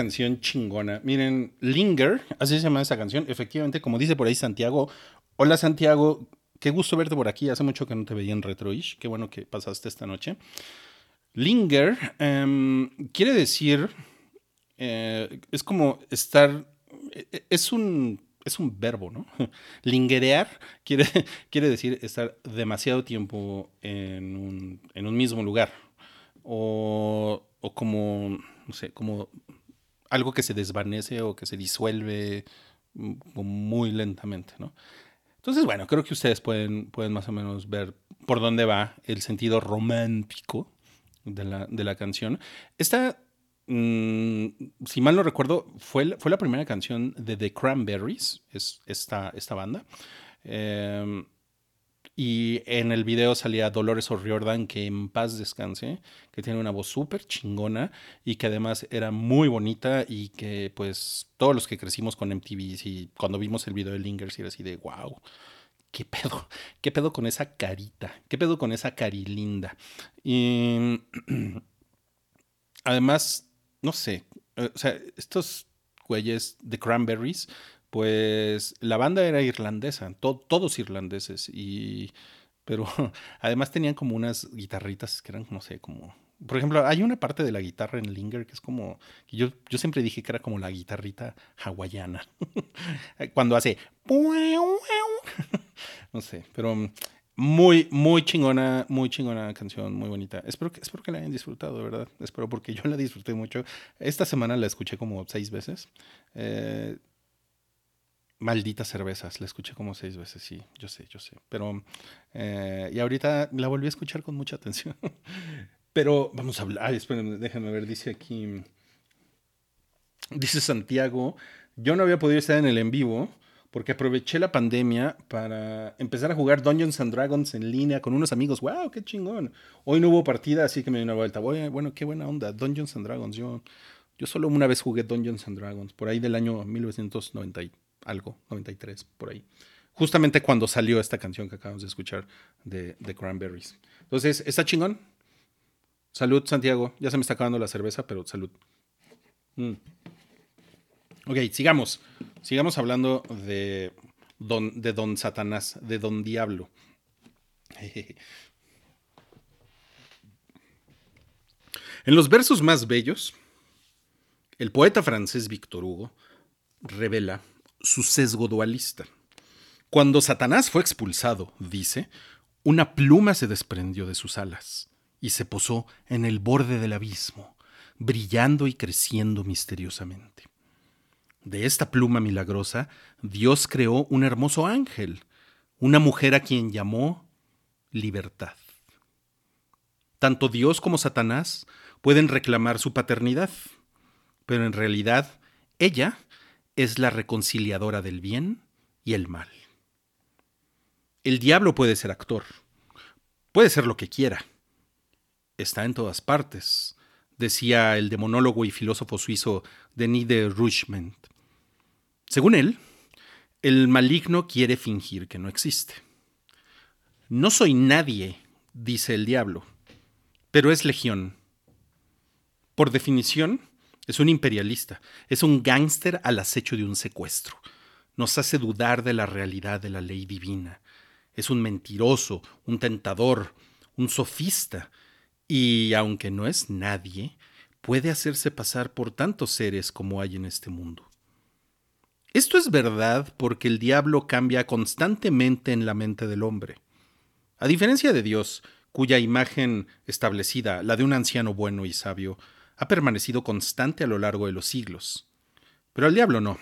Canción chingona. Miren, Linger, así se llama esa canción. Efectivamente, como dice por ahí Santiago. Hola Santiago, qué gusto verte por aquí. Hace mucho que no te veía en Retroish. Qué bueno que pasaste esta noche. Linger em, quiere decir, eh, es como estar, e, es un, es un verbo, ¿no? Lingerear quiere, quiere decir estar demasiado tiempo en un, en un mismo lugar. O, o como, no sé, como algo que se desvanece o que se disuelve mm, muy lentamente, ¿no? Entonces, bueno, creo que ustedes pueden, pueden más o menos ver por dónde va el sentido romántico de la, de la canción. Esta, mm, si mal no recuerdo, fue, fue la primera canción de The Cranberries, es esta, esta banda. Em, y en el video salía Dolores O'Riordan, que en paz descanse, que tiene una voz súper chingona y que además era muy bonita y que pues todos los que crecimos con MTV y cuando vimos el video de Lingers era así de wow, ¿qué pedo? ¿Qué pedo con esa carita? ¿Qué pedo con esa carilinda? Y además, no sé, o sea, estos güeyes de Cranberries pues la banda era irlandesa, todos irlandeses, y, pero además tenían como unas guitarritas que eran, no sé, como... Por ejemplo, hay una parte de la guitarra en Linger que es como, yo, yo siempre dije que era como la guitarrita hawaiana, cuando hace... no sé, pero muy, muy chingona, muy chingona canción, muy bonita. Espero que, espero que la hayan disfrutado, verdad. Espero porque yo la disfruté mucho. Esta semana la escuché como seis veces. Eh, Malditas cervezas, la escuché como seis veces, sí, yo sé, yo sé. Pero, eh, y ahorita la volví a escuchar con mucha atención. Pero vamos a hablar, espérenme, déjenme ver, dice aquí, dice Santiago, yo no había podido estar en el en vivo porque aproveché la pandemia para empezar a jugar Dungeons and Dragons en línea con unos amigos. ¡Wow! ¡Qué chingón! Hoy no hubo partida, así que me di una vuelta. Bueno, qué buena onda. Dungeons and Dragons. Yo, yo solo una vez jugué Dungeons and Dragons, por ahí del año 1990 algo, 93, por ahí. Justamente cuando salió esta canción que acabamos de escuchar de, Cranberries. Entonces, ¿está chingón? Salud, Santiago. Ya se me está acabando la cerveza, pero salud. Mm. Ok, sigamos. Sigamos hablando de don, de don Satanás, de Don Diablo. En los versos más bellos, el poeta francés Victor Hugo revela su sesgo dualista. Cuando Satanás fue expulsado, dice, una pluma se desprendió de sus alas y se posó en el borde del abismo, brillando y creciendo misteriosamente. De esta pluma milagrosa, Dios creó un hermoso ángel, una mujer a quien llamó libertad. Tanto Dios como Satanás pueden reclamar su paternidad, pero en realidad ella es la reconciliadora del bien y el mal. El diablo puede ser actor, puede ser lo que quiera. Está en todas partes, decía el demonólogo y filósofo suizo Denis de Rougemont. Según él, el maligno quiere fingir que no existe. No soy nadie, dice el diablo, pero es legión. Por definición, es un imperialista, es un gángster al acecho de un secuestro. Nos hace dudar de la realidad de la ley divina. Es un mentiroso, un tentador, un sofista. Y aunque no es nadie, puede hacerse pasar por tantos seres como hay en este mundo. Esto es verdad porque el diablo cambia constantemente en la mente del hombre. A diferencia de Dios, cuya imagen establecida, la de un anciano bueno y sabio, ha permanecido constante a lo largo de los siglos. Pero al diablo no.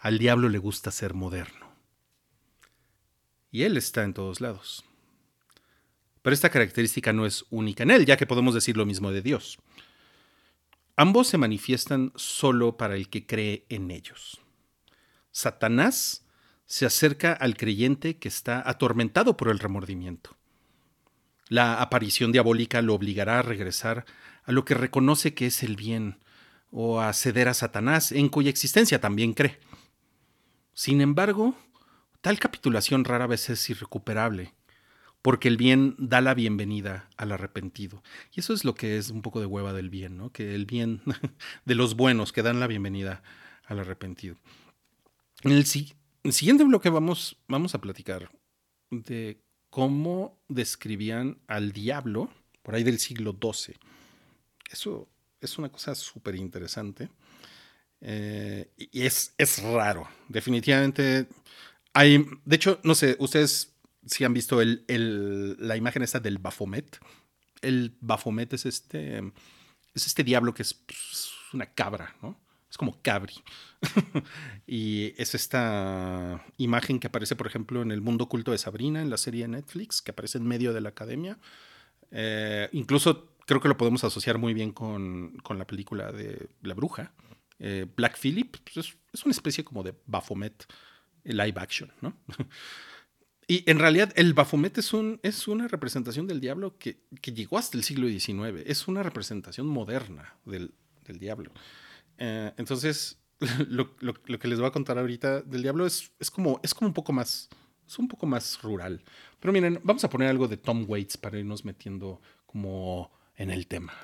Al diablo le gusta ser moderno. Y él está en todos lados. Pero esta característica no es única en él, ya que podemos decir lo mismo de Dios. Ambos se manifiestan solo para el que cree en ellos. Satanás se acerca al creyente que está atormentado por el remordimiento. La aparición diabólica lo obligará a regresar a lo que reconoce que es el bien, o a ceder a Satanás, en cuya existencia también cree. Sin embargo, tal capitulación rara vez es irrecuperable, porque el bien da la bienvenida al arrepentido. Y eso es lo que es un poco de hueva del bien, ¿no? Que el bien de los buenos que dan la bienvenida al arrepentido. En el, siguiente bloque vamos, vamos a platicar de cómo describían al diablo por ahí del siglo XII. Eso es una cosa súper interesante. Eh, y es, es raro. Definitivamente hay. De hecho, no sé, ustedes si han visto el, la imagen esta del Baphomet. El Baphomet es este. Es este diablo que es pues, una cabra, ¿no? Es como cabri. y es esta imagen que aparece, por ejemplo, en el mundo oculto de Sabrina, en la serie de Netflix, que aparece en medio de la academia. Eh, incluso creo que lo podemos asociar muy bien con, con la película de La Bruja. Eh, Black Phillip pues, es, una especie como de Baphomet live action, ¿no? y en realidad el Baphomet es, un, es una representación del diablo que, que, llegó hasta el siglo XIX. Es una representación moderna del, del diablo. Eh, entonces, lo, lo, lo, que les voy a contar ahorita del diablo es, es, como, es como un poco más, es un poco más rural. Pero miren, vamos a poner algo de Tom Waits para irnos metiendo como en el tema.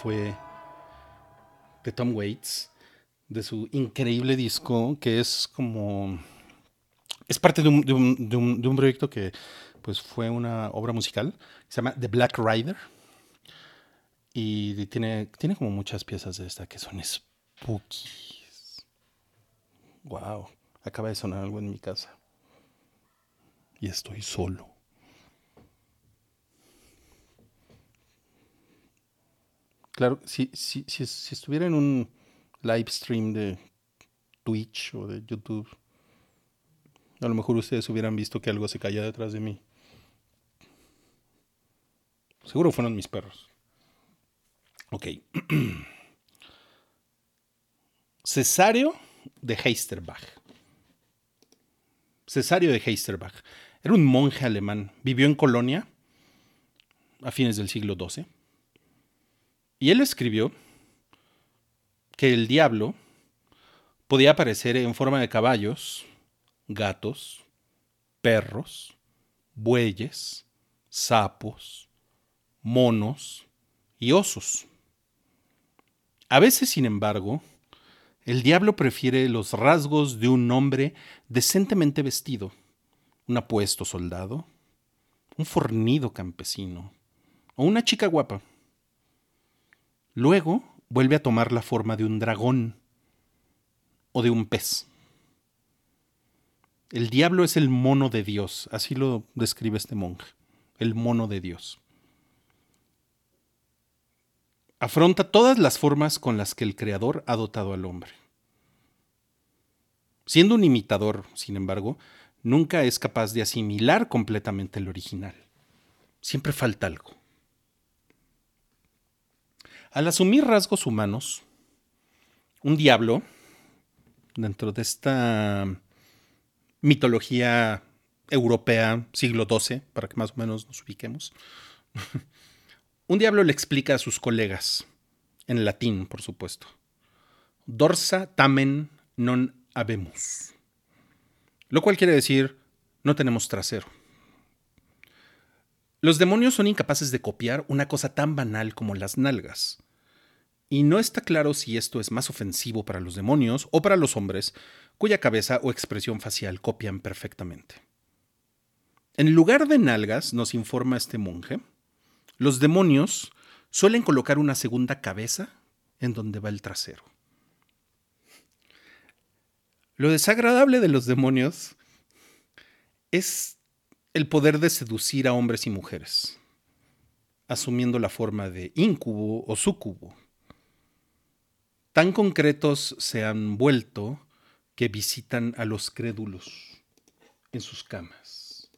Fue de Tom Waits, de su increíble disco, que es como... Es parte de un, de un, de un, proyecto que pues, fue una obra musical, se llama The Black Rider. Y tiene, tiene como muchas piezas de esta que son spookies. Wow, acaba de sonar algo en mi casa. Y estoy solo. Claro, si, si, si, estuviera en un live stream de Twitch o de YouTube, a lo mejor ustedes hubieran visto que algo se caía detrás de mí. Seguro fueron mis perros. Ok. Cesario de Heisterbach. Cesario de Heisterbach. Era un monje alemán. Vivió en Colonia a fines del siglo XII y él escribió que el diablo podía aparecer en forma de caballos, gatos, perros, bueyes, sapos, monos y osos. A veces, sin embargo, el diablo prefiere los rasgos de un hombre decentemente vestido, un apuesto soldado, un fornido campesino o una chica guapa. Luego vuelve a tomar la forma de un dragón o de un pez. El diablo es el mono de Dios, así lo describe este monje, el mono de Dios. Afronta todas las formas con las que el Creador ha dotado al hombre. Siendo un imitador, sin embargo, nunca es capaz de asimilar completamente el original. Siempre falta algo. Al asumir rasgos humanos, un diablo, dentro de esta mitología europea siglo XII, para que más o menos nos ubiquemos, un diablo le explica a sus colegas, en latín, por supuesto, dorsa tamen non habemos, lo cual quiere decir, no tenemos trasero. Los demonios son incapaces de copiar una cosa tan banal como las nalgas. Y no está claro si esto es más ofensivo para los demonios o para los hombres, cuya cabeza o expresión facial copian perfectamente. En lugar de nalgas, nos informa este monje, los demonios suelen colocar una segunda cabeza en donde va el trasero. Lo desagradable de los demonios es el poder de seducir a hombres y mujeres, asumiendo la forma de incubo o sucubo. Tan concretos se han vuelto que visitan a los crédulos en sus camas.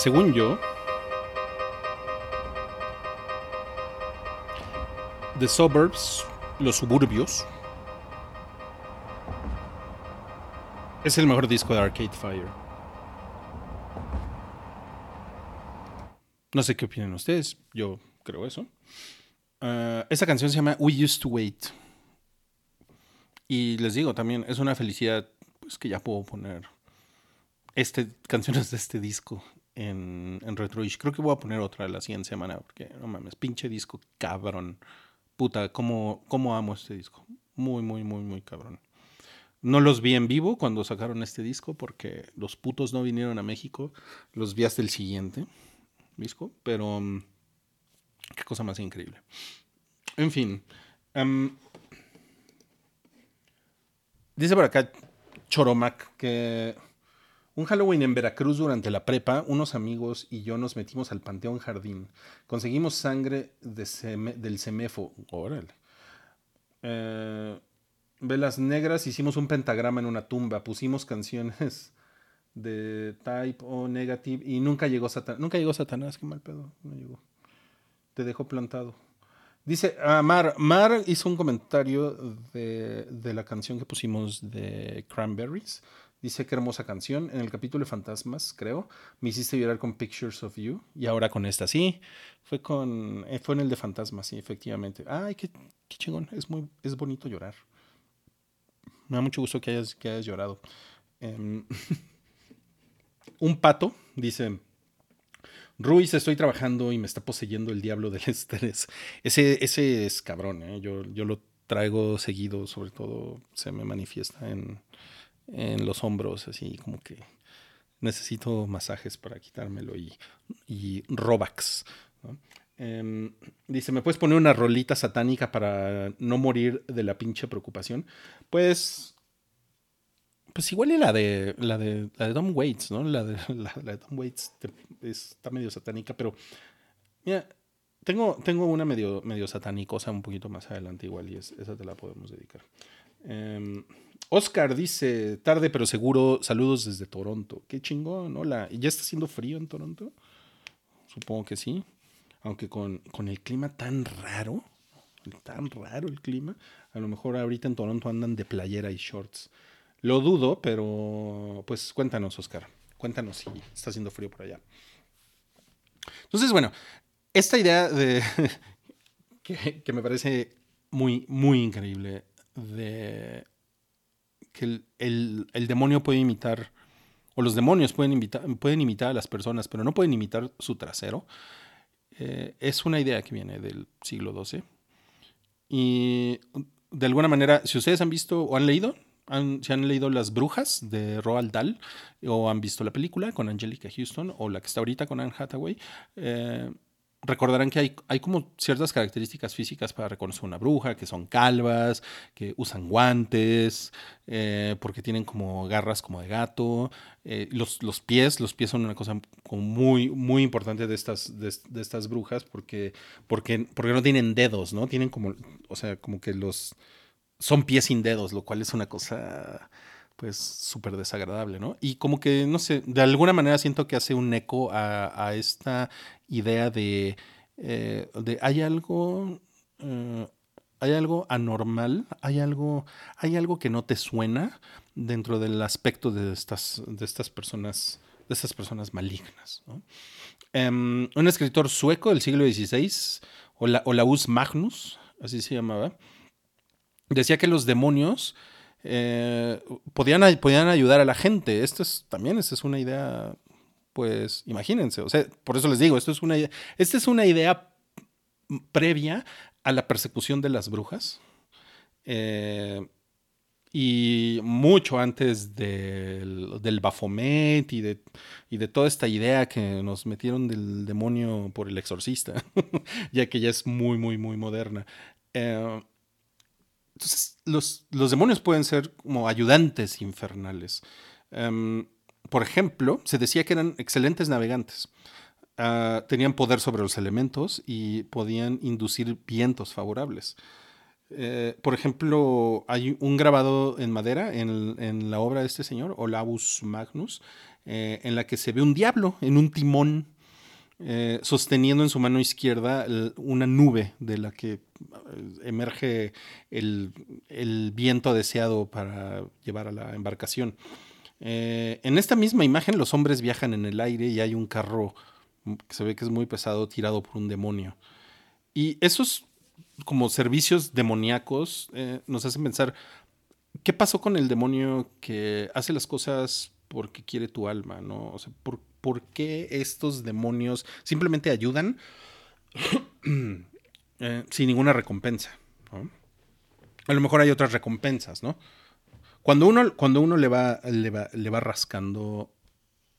Según yo, The Suburbs, los suburbios, es el mejor disco de Arcade Fire. No sé qué opinan ustedes, yo creo eso. Uh, esa canción se llama We Used to Wait. Y les digo también, es una felicidad pues, que ya puedo poner este, canciones de este disco en, en Retroish. Creo que voy a poner otra la siguiente semana, porque no mames, pinche disco cabrón puta, cómo, cómo amo este disco. Muy, muy, muy, muy cabrón. No los vi en vivo cuando sacaron este disco porque los putos no vinieron a México. Los vi hasta el siguiente disco, pero mm, qué cosa más increíble. En fin. Em, dice por acá Choromac que un Halloween en Veracruz durante la prepa, unos amigos y yo nos metimos al Panteón Jardín. Conseguimos sangre del semefo. Órale. Eh, velas negras, hicimos un pentagrama en una tumba, pusimos canciones de type o negative y nunca llegó Satanás. Nunca llegó Satanás, qué mal pedo. No llegó. Te dejó plantado. Dice, ah, Mar, Mar hizo un comentario de, de la canción que pusimos de Cranberries. Dice qué hermosa canción. En el capítulo de Fantasmas, creo, me hiciste llorar con Pictures of You. Y ahora con esta, sí. Fue con. Eh, fue en el de Fantasmas, sí, efectivamente. Ay, qué, qué, chingón. Es muy, es bonito llorar. Me da mucho gusto que hayas, que hayas llorado. Em, un pato dice. Ruiz, estoy trabajando y me está poseyendo el diablo del estrés. Ese, ese es cabrón, ¿eh? yo, yo lo traigo seguido, sobre todo se me manifiesta en, en los hombros, así como que necesito masajes para quitármelo y, y Robax. Em, dice, ¿me puedes poner una rolita satánica para no morir de la pinche preocupación? Pues, pues igual y la de la de la de Tom Waits, ¿no? La de, la, de Tom Waits está medio satánica, pero mira, tengo, tengo una medio, medio satánicosa un poquito más adelante igual y esa te la podemos dedicar. Eh, Oscar dice, tarde pero seguro, saludos desde Toronto. Qué chingón, hola. ¿Ya está haciendo frío en Toronto? Supongo que sí. Aunque con, el clima tan raro, tan raro el clima, a lo mejor ahorita en Toronto andan de playera y shorts. Lo dudo, pero pues cuéntanos, Oscar. Cuéntanos si está haciendo frío por allá. Entonces, bueno, esta idea de que, que me parece muy, muy increíble de que el, demonio puede imitar, o los demonios pueden, imitar, pueden imitar a las personas, pero no pueden imitar su trasero, eh, es una idea que viene del siglo XII. Y de alguna manera, si ustedes han visto o han leído, si han leído Las Brujas de Roald Dahl, o han visto la película con Angelica Houston, o la que está ahorita con Anne Hathaway, eh, recordarán que hay, hay, como ciertas características físicas para reconocer una bruja, que son calvas, que usan guantes, eh, porque tienen como garras como de gato. Eh, los, los, pies, los pies son una cosa muy, muy importante de estas, de, estas brujas, porque, porque, porque no tienen dedos, ¿no? Tienen como, o sea, como que los... Son pies sin dedos, lo cual es una cosa pues súper desagradable, ¿no? Y como que, no sé, de alguna manera siento que hace un eco a, esta idea de, eh, de hay algo, eh, hay algo anormal, hay algo, hay algo que no te suena dentro del aspecto de estas, de estas personas, de estas personas malignas, ¿no? Em, un escritor sueco del siglo XVI, Olaus Magnus, así se llamaba, decía que los demonios eh, podían, podían ayudar a la gente. Esto es también, esta es una idea, pues imagínense, o sea, por eso les digo, esto es una, esta es una idea previa a la persecución de las brujas. Eh, y mucho antes del, del Baphomet y de, y de, toda esta idea que nos metieron del demonio por el exorcista, ya que ya es muy, muy, muy moderna. Eh, entonces, los, los demonios pueden ser como ayudantes infernales. Em, por ejemplo, se decía que eran excelentes navegantes. Ah, tenían poder sobre los elementos y podían inducir vientos favorables. Eh, por ejemplo, hay un grabado en madera en, la obra de este señor, Olavus Magnus, eh, en la que se ve un diablo en un timón eh, sosteniendo en su mano izquierda una nube de la que emerge el, viento deseado para llevar a la embarcación. en esta misma imagen los hombres viajan en el aire y hay un carro que se ve que es muy pesado tirado por un demonio. Y esos como servicios demoníacos nos hacen pensar, ¿qué pasó con el demonio que hace las cosas porque quiere tu alma, ¿no? O sea, ¿por, qué estos demonios simplemente ayudan eh, sin ninguna recompensa? A lo mejor hay otras recompensas, ¿no? Cuando uno, cuando uno le, va, le, va, rascando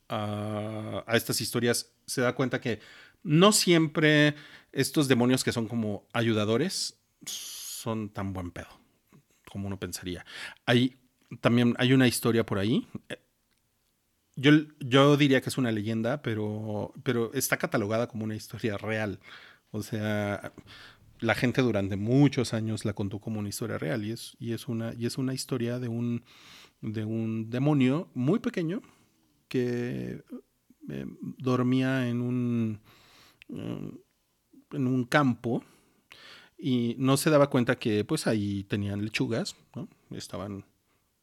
a, a estas historias, se da cuenta que no siempre estos demonios que son como ayudadores son tan buen pedo como uno pensaría. Hay también hay una historia por ahí yo, yo diría que es una leyenda, pero, pero está catalogada como una historia real. O sea, la gente durante muchos años la contó como una historia real y es, y es, una, y es una historia de un, de un demonio muy pequeño que eh, dormía en un, en un campo y no se daba cuenta que pues ahí tenían lechugas, ¿no? estaban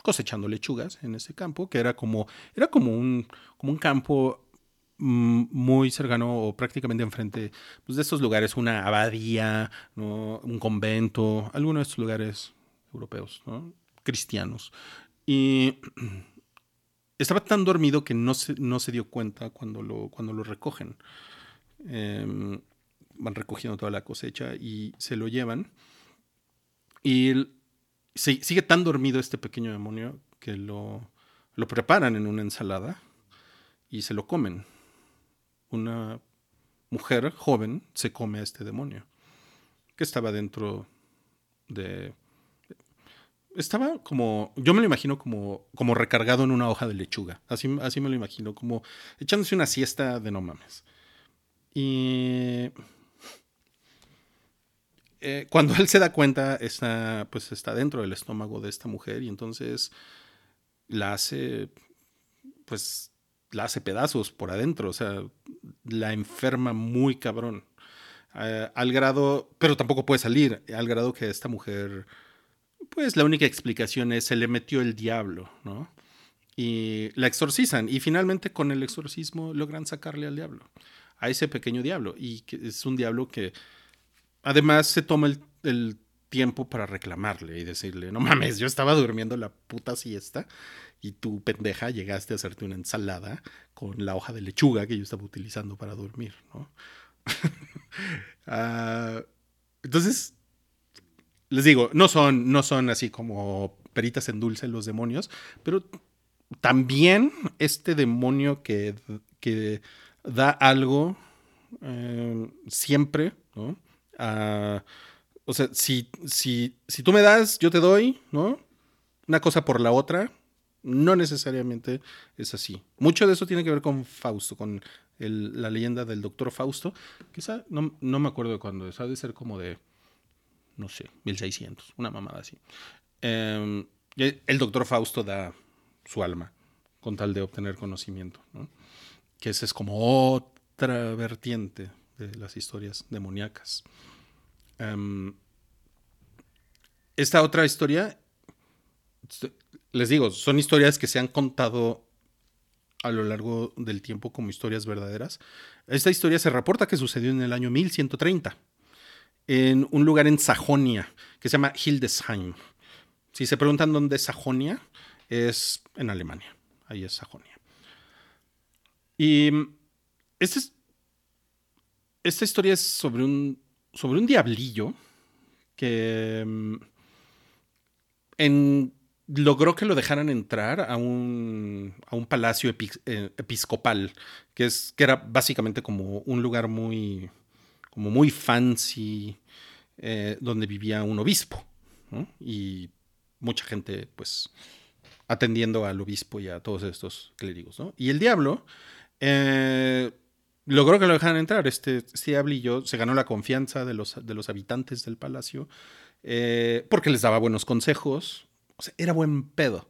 cosechando lechugas en ese campo, que era como, era como un, como un campo muy cercano o prácticamente enfrente pues, de estos lugares, una abadía, ¿no? un convento, algunos de estos lugares europeos, ¿no? cristianos. Y estaba tan dormido que no se, no se dio cuenta cuando lo, cuando lo recogen. Em, van recogiendo toda la cosecha y se lo llevan. Y sigue tan dormido este pequeño demonio que lo, lo preparan en una ensalada y se lo comen. Una mujer joven se come a este demonio que estaba dentro de... Estaba como, yo me lo imagino como, como recargado en una hoja de lechuga. Así, así me lo imagino, como echándose una siesta de no mames. Y eh, cuando él se da cuenta, está, pues está dentro del estómago de esta mujer y entonces la hace, pues, la hace pedazos por adentro, o sea, la enferma muy cabrón. Eh, al grado, pero tampoco puede salir, al grado que esta mujer, pues la única explicación es se le metió el diablo, ¿no? Y la exorcizan y finalmente con el exorcismo logran sacarle al diablo, a ese pequeño diablo, y que es un diablo que Además, se toma el, tiempo para reclamarle y decirle, no mames, yo estaba durmiendo la puta siesta y tu pendeja llegaste a hacerte una ensalada con la hoja de lechuga que yo estaba utilizando para dormir, ¿no? Ah, entonces, les digo, no son, no son así como peritas en dulce los demonios, pero también este demonio que, que da algo eh, siempre, ¿no? O sea, si, si, si tú me das, yo te doy, ¿no? Una cosa por la otra, no necesariamente es así. Mucho de eso tiene que ver con Fausto, con la leyenda del doctor Fausto. Quizá, no, no me acuerdo de cuándo es, ha de ser como de, no sé, 1600, una mamada así. Em, el doctor Fausto da su alma con tal de obtener conocimiento, ¿no? que esa es como otra vertiente de las historias demoníacas. Em, esta otra historia, les digo, son historias que se han contado a lo largo del tiempo como historias verdaderas. Esta historia se reporta que sucedió en el año 1130, en un lugar en Sajonia, que se llama Hildesheim. Si se preguntan dónde es Sajonia, es en Alemania. Ahí es Sajonia. Y esta, esta historia es sobre un sobre un diablillo que mm, logró que lo dejaran entrar a un, a un palacio eh, episcopal, que, es, que era básicamente como un lugar muy, como muy fancy, eh, donde vivía un obispo. Y mucha gente, pues, atendiendo al obispo y a todos estos clérigos. Y el diablo eh, logró que lo dejaran entrar. Este, diablillo se ganó la confianza de los, de los habitantes del palacio eh, porque les daba buenos consejos. O sea, era buen pedo.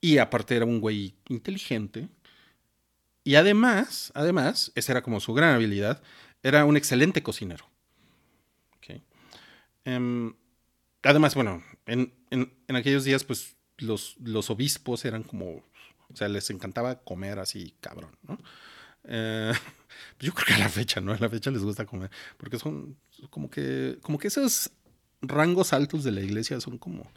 Y aparte era un güey inteligente Y además, además, esa era como su gran habilidad, era un excelente cocinero. Em, además, bueno, en, aquellos días, pues los, los, obispos eran como, o sea, les encantaba comer así, cabrón, ¿no? Eh, yo creo que a la fecha, ¿no? A la fecha les gusta comer, porque son como que, como que esos rangos altos de la iglesia son como,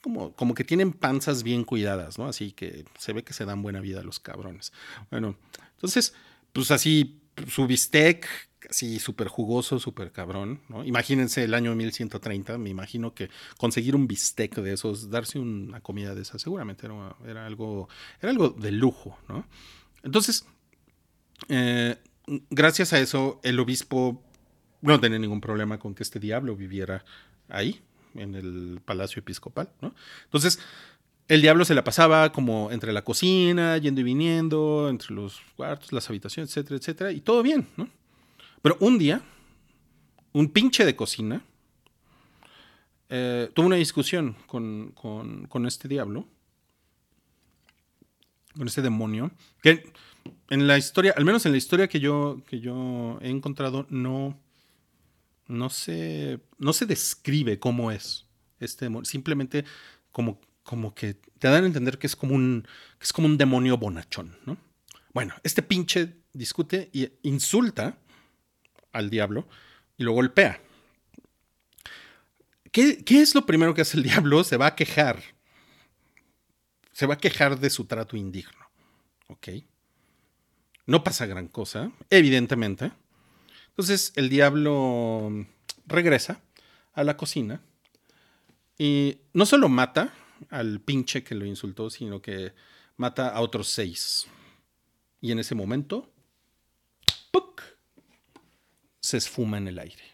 como, como que tienen panzas bien cuidadas, ¿no? Así que se ve que se dan buena vida a los cabrones. Bueno, entonces, pues así, su bistec, así súper jugoso, súper cabrón, ¿no? Imagínense el año 1130, me imagino que conseguir un bistec de esos, darse una comida de esa, seguramente era, algo, era algo de lujo, ¿no? Entonces, eh, gracias a eso, el obispo no tenía ningún problema con que este diablo viviera ahí, en el palacio episcopal, ¿no? Entonces, el diablo se la pasaba como entre la cocina, yendo y viniendo, entre los cuartos, las habitaciones, etcétera, etcétera, y todo bien, ¿no? Pero un día, un pinche de cocina eh, tuvo una discusión con, con, este diablo, con este demonio, que en la historia, al menos en la historia que yo, que yo he encontrado, no, no se, no se describe cómo es este demonio. Simplemente como, como que te dan a entender que es como un, es como un demonio bonachón, ¿no? Bueno, este pinche discute y insulta al diablo y lo golpea. ¿Qué, ¿Qué, es lo primero que hace el diablo? Se va a quejar. Se va a quejar de su trato indigno. ¿Ok? No pasa gran cosa, evidentemente. Entonces el diablo regresa a la cocina y no solo mata al pinche que lo insultó, sino que mata a otros seis. Y en ese momento, ¡puc! se esfuma en el aire.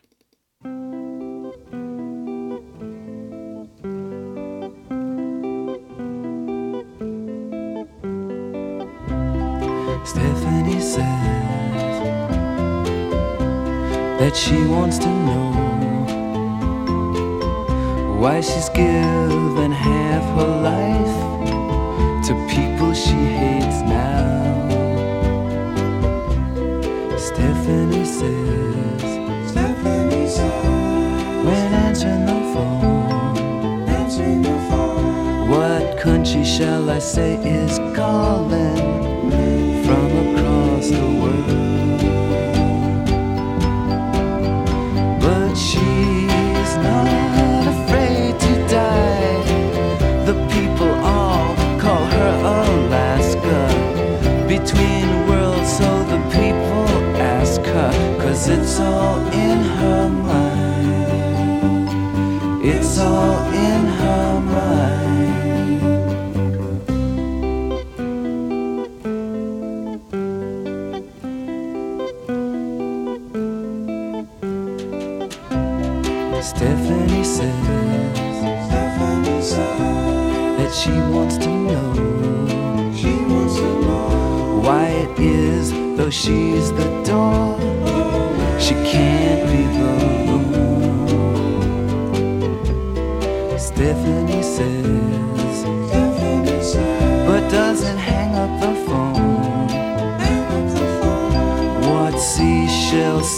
That she wants to know why she's given half her life to people she hates now. Stephanie says, Stephanie says, when answering the phone, answering the phone, what country shall I say is calling from across the world? It's all in her mind. It's all in her mind. Stephanie says, Stephanie says that she wants to know. She wants to know why it is, though she's the door,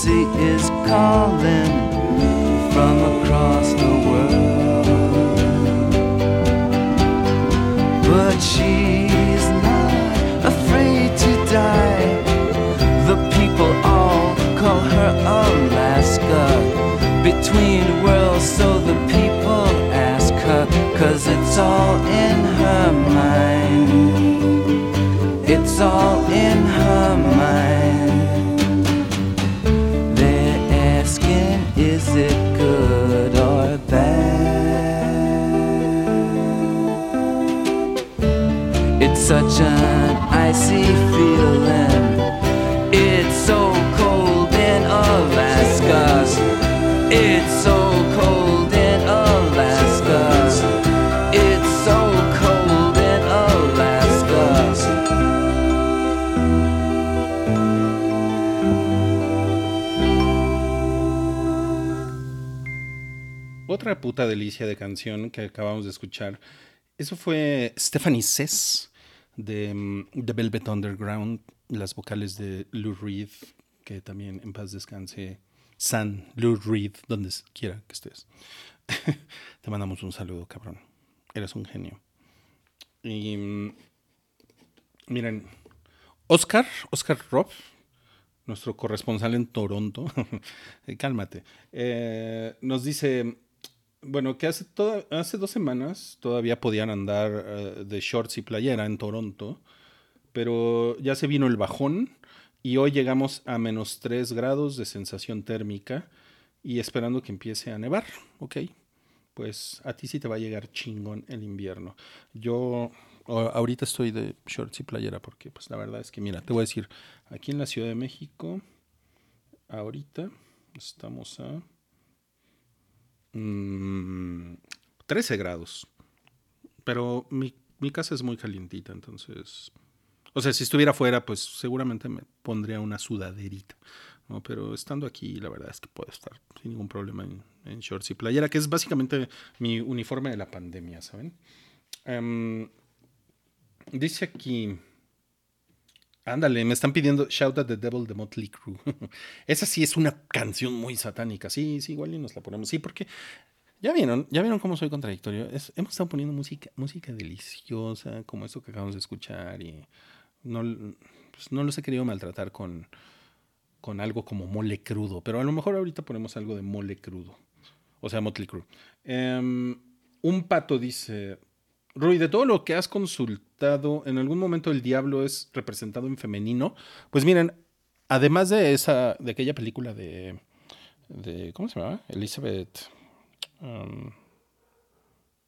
sea is calling? from across the world. But she's not afraid to die. The people all call her Alaska. Between worlds, so icy feeling. It's so cold in Alaska. It's so cold in Alaska. It's so cold in Alaska. Otra puta delicia de canción que acabamos de escuchar. Eso fue Stephanie Sess de The mm, Velvet Underground. las vocales de Lou Reed, que también en paz descanse. San Lou Reed, donde quiera que estés. Te mandamos un saludo, cabrón. Eres un genio. Y mm, miren, Oscar, Oscar Robb, nuestro corresponsal en Toronto, cálmate, eh, nos dice, bueno, que hace, hace dos semanas todavía podían andar eh, de shorts y playera en Toronto, pero ya se vino el bajón y hoy llegamos a menos 3 grados de sensación térmica y esperando que empiece a nevar, ¿ok? Pues a ti sí te va a llegar chingón el invierno. Yo ahorita estoy de shorts y playera porque pues la verdad es que mira, te voy a decir, aquí en la Ciudad de México, ahorita estamos a 13 mm, grados. Pero mi, casa es muy calientita, entonces... O sea, si estuviera afuera, pues seguramente me pondría una sudaderita. ¿no? Pero estando aquí, la verdad es que puedo estar sin ningún problema en, shorts y playera, que es básicamente mi uniforme de la pandemia, ¿saben? Em, dice aquí... Ándale, me están pidiendo Shout at the Devil de Motley Crue. Esa sí es una canción muy satánica. Sí, sí, igual y nos la ponemos. Sí, porque ya vieron, ya vieron cómo soy contradictorio. hemos estado poniendo música, música deliciosa, como eso que acabamos de escuchar, y no, pues no los he querido maltratar con, con algo como mole crudo. Pero a lo mejor ahorita ponemos algo de mole crudo. O sea, Motley Crue. Em, un pato dice: Rui, de todo lo que has consultado, ¿en algún momento el diablo es representado en femenino? Pues miren, además de esa, de aquella película de, ¿cómo se llama? Elizabeth, um,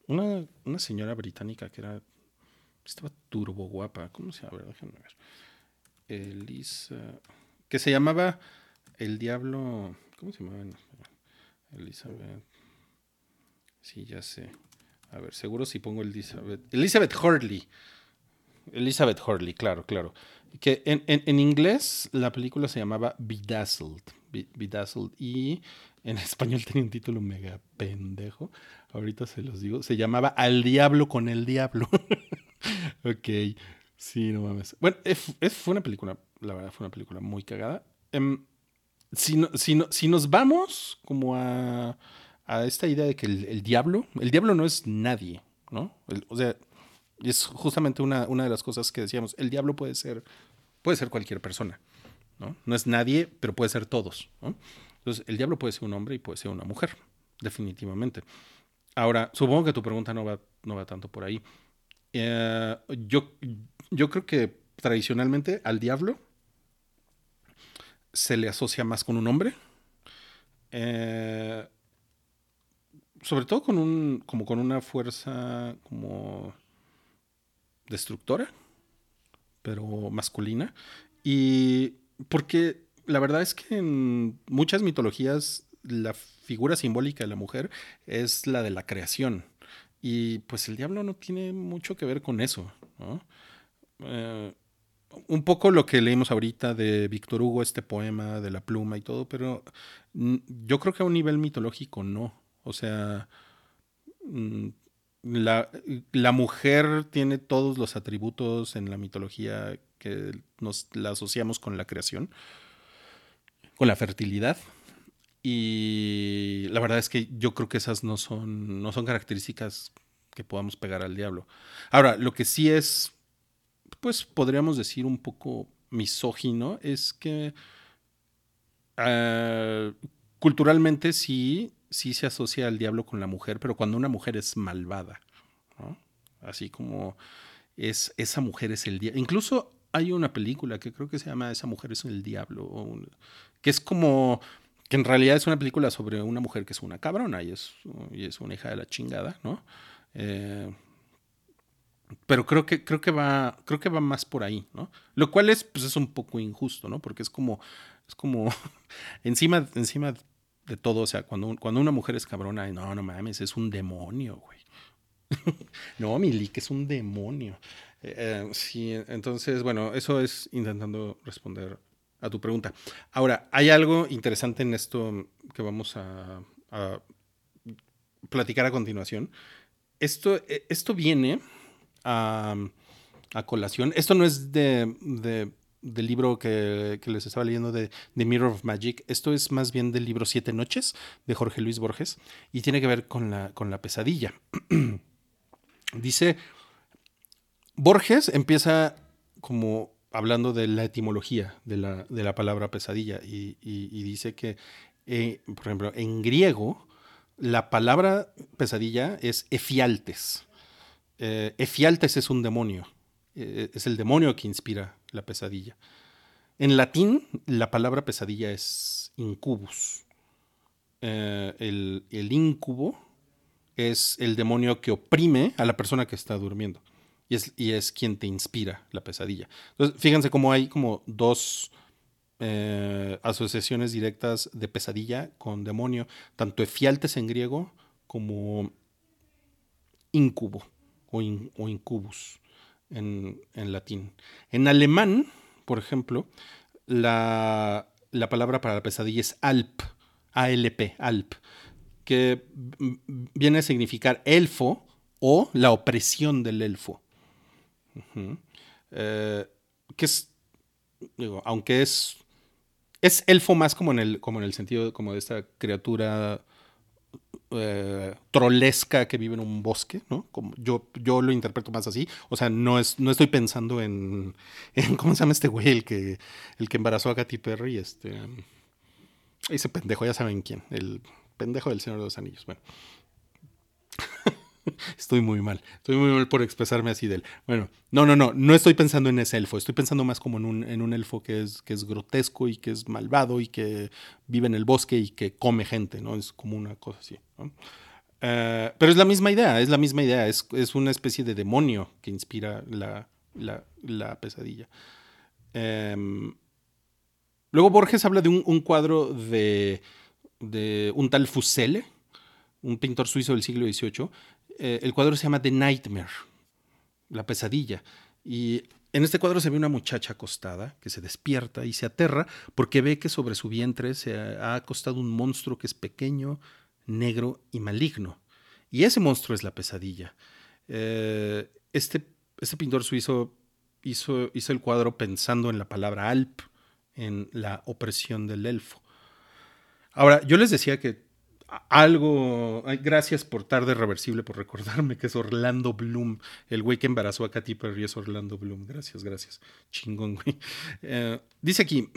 una, una, señora británica que era, estaba turbo guapa, ¿cómo se llama? Déjenme ver. Elisa, que se llamaba El Diablo, ¿cómo se llamaba? Elizabeth, sí, ya sé. A ver, seguro si pongo Elizabeth. Elizabeth Hurley. Elizabeth Hurley, claro, claro. Que en, en, inglés la película se llamaba Bedazzled. Bedazzled. Y en español tenía un título mega pendejo. Ahorita se los digo. Se llamaba Al Diablo con el Diablo. ok. Sí, no mames. Bueno, es, fue una película, la verdad, fue una película muy cagada. Em, si, si, si nos vamos como a a esta idea de que el, diablo, el diablo no es nadie, ¿no? o sea, es justamente una, una, de las cosas que decíamos, el diablo puede ser, puede ser cualquier persona, ¿no? No es nadie, pero puede ser todos, ¿no? Entonces, el diablo puede ser un hombre y puede ser una mujer, definitivamente. Ahora, supongo que tu pregunta no va, no va tanto por ahí. Eh, yo, yo creo que tradicionalmente al diablo se le asocia más con un hombre. Eh, sobre todo con un, como con una fuerza como destructora, pero masculina. Y porque la verdad es que en muchas mitologías la figura simbólica de la mujer es la de la creación. Y pues el diablo no tiene mucho que ver con eso. Eh, un poco lo que leímos ahorita de Víctor Hugo, este poema de la pluma y todo, pero yo creo que a un nivel mitológico no. O sea, mm, la, mujer tiene todos los atributos en la mitología que nos la asociamos con la creación, con la fertilidad. Y la verdad es que yo creo que esas no son, no son características que podamos pegar al diablo. Ahora, lo que sí es, pues podríamos decir un poco misógino, es que ah, culturalmente sí sí se asocia al diablo con la mujer, pero cuando una mujer es malvada, ¿no? Así como es, esa mujer es el diablo. Incluso hay una película que creo que se llama Esa mujer es el diablo, que es como, que en realidad es una película sobre una mujer que es una cabrona y es, y es una hija de la chingada, ¿no? Eh, pero creo que, creo que va, creo que va más por ahí, ¿no? Lo cual es, pues es un poco injusto, ¿no? Porque es como, es como encima, encima de todo. O sea, cuando, cuando una mujer es cabrona, no, no mames, es un demonio, güey. no, Milik es un demonio. Eh, eh, sí, entonces, bueno, eso es intentando responder a tu pregunta. Ahora, hay algo interesante en esto que vamos a, platicar a continuación. Esto, esto viene a, a, colación. Esto no es de del libro que, les estaba leyendo de The Mirror of Magic. Esto es más bien del libro Siete Noches de Jorge Luis Borges y tiene que ver con la, con la pesadilla. Dice, Borges empieza como hablando de la etimología de la, palabra pesadilla y, dice que, eh, por ejemplo, en griego la palabra pesadilla es efialtes. Eh, efialtes es un demonio, eh, es el demonio que inspira la pesadilla. En latín, la palabra pesadilla es incubus. Eh, el, el incubo es el demonio que oprime a la persona que está durmiendo. Y es, y es, quien te inspira la pesadilla. Entonces, fíjense cómo hay como dos eh, asociaciones directas de pesadilla con demonio, tanto efialtes en griego como incubo o, incubus en, latín. En alemán, por ejemplo, la, la palabra para la pesadilla es alp, ALP, alp, que viene a significar elfo o la opresión del elfo. Eh, que es, digo, aunque es, es elfo más como en el, como en el sentido como de esta criatura eh, trolesca que vive en un bosque, ¿no? Como yo, yo lo interpreto más así. O sea, no, es, no estoy pensando en, ¿Cómo se llama este güey? El que, el que embarazó a Katy Perry. Este, ese pendejo, ya saben quién. El pendejo del Señor de los Anillos. Bueno. Estoy muy mal. Estoy muy mal por expresarme así de él. Bueno, no, no, no. No estoy pensando en ese elfo. Estoy pensando más como en un, en un elfo que es, que es grotesco y que es malvado y que vive en el bosque y que come gente, ¿no? Es como una cosa así. Eh, pero es la misma idea, es la misma idea. Es, una especie de demonio que inspira la, pesadilla. Em, luego Borges habla de un, cuadro de, de un tal Fusele, un pintor suizo del siglo XVIII, eh, el cuadro se llama The Nightmare, la pesadilla. Y en este cuadro se ve una muchacha acostada que se despierta y se aterra porque ve que sobre su vientre se ha acostado un monstruo que es pequeño, negro y maligno. Y ese monstruo es la pesadilla. Eh, este, este, pintor suizo hizo, hizo el cuadro pensando en la palabra alp, en la opresión del elfo. Ahora, yo les decía que algo. Gracias por tarde reversible, por recordarme que es Orlando Bloom. El güey que embarazó a Katy Perry es Orlando Bloom. Gracias, gracias. Chingón, güey. Eh, dice aquí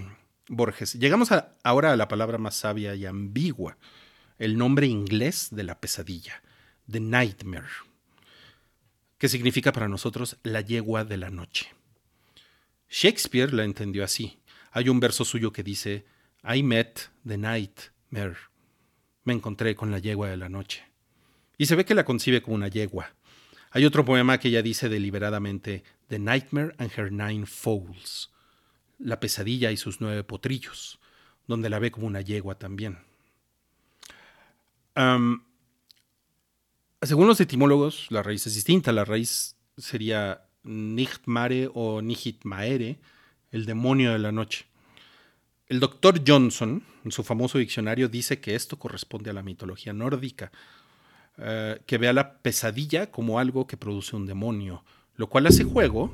Borges: Llegamos ahora a la palabra más sabia y ambigua, el nombre inglés de la pesadilla, The Nightmare, que significa para nosotros la yegua de la noche. Shakespeare la entendió así. Hay un verso suyo que dice: I met the nightmare me encontré con la yegua de la noche. Y se ve que la concibe como una yegua. Hay otro poema que ella dice deliberadamente The Nightmare and Her Nine Foals, la pesadilla y sus nueve potrillos, donde la ve como una yegua también. según los etimólogos, la raíz es distinta. La raíz sería Nichtmare o Nihitmaere, el demonio de la noche. El doctor Johnson, en su famoso diccionario, dice que esto corresponde a la mitología nórdica, eh, que ve a la pesadilla como algo que produce un demonio, lo cual hace juego,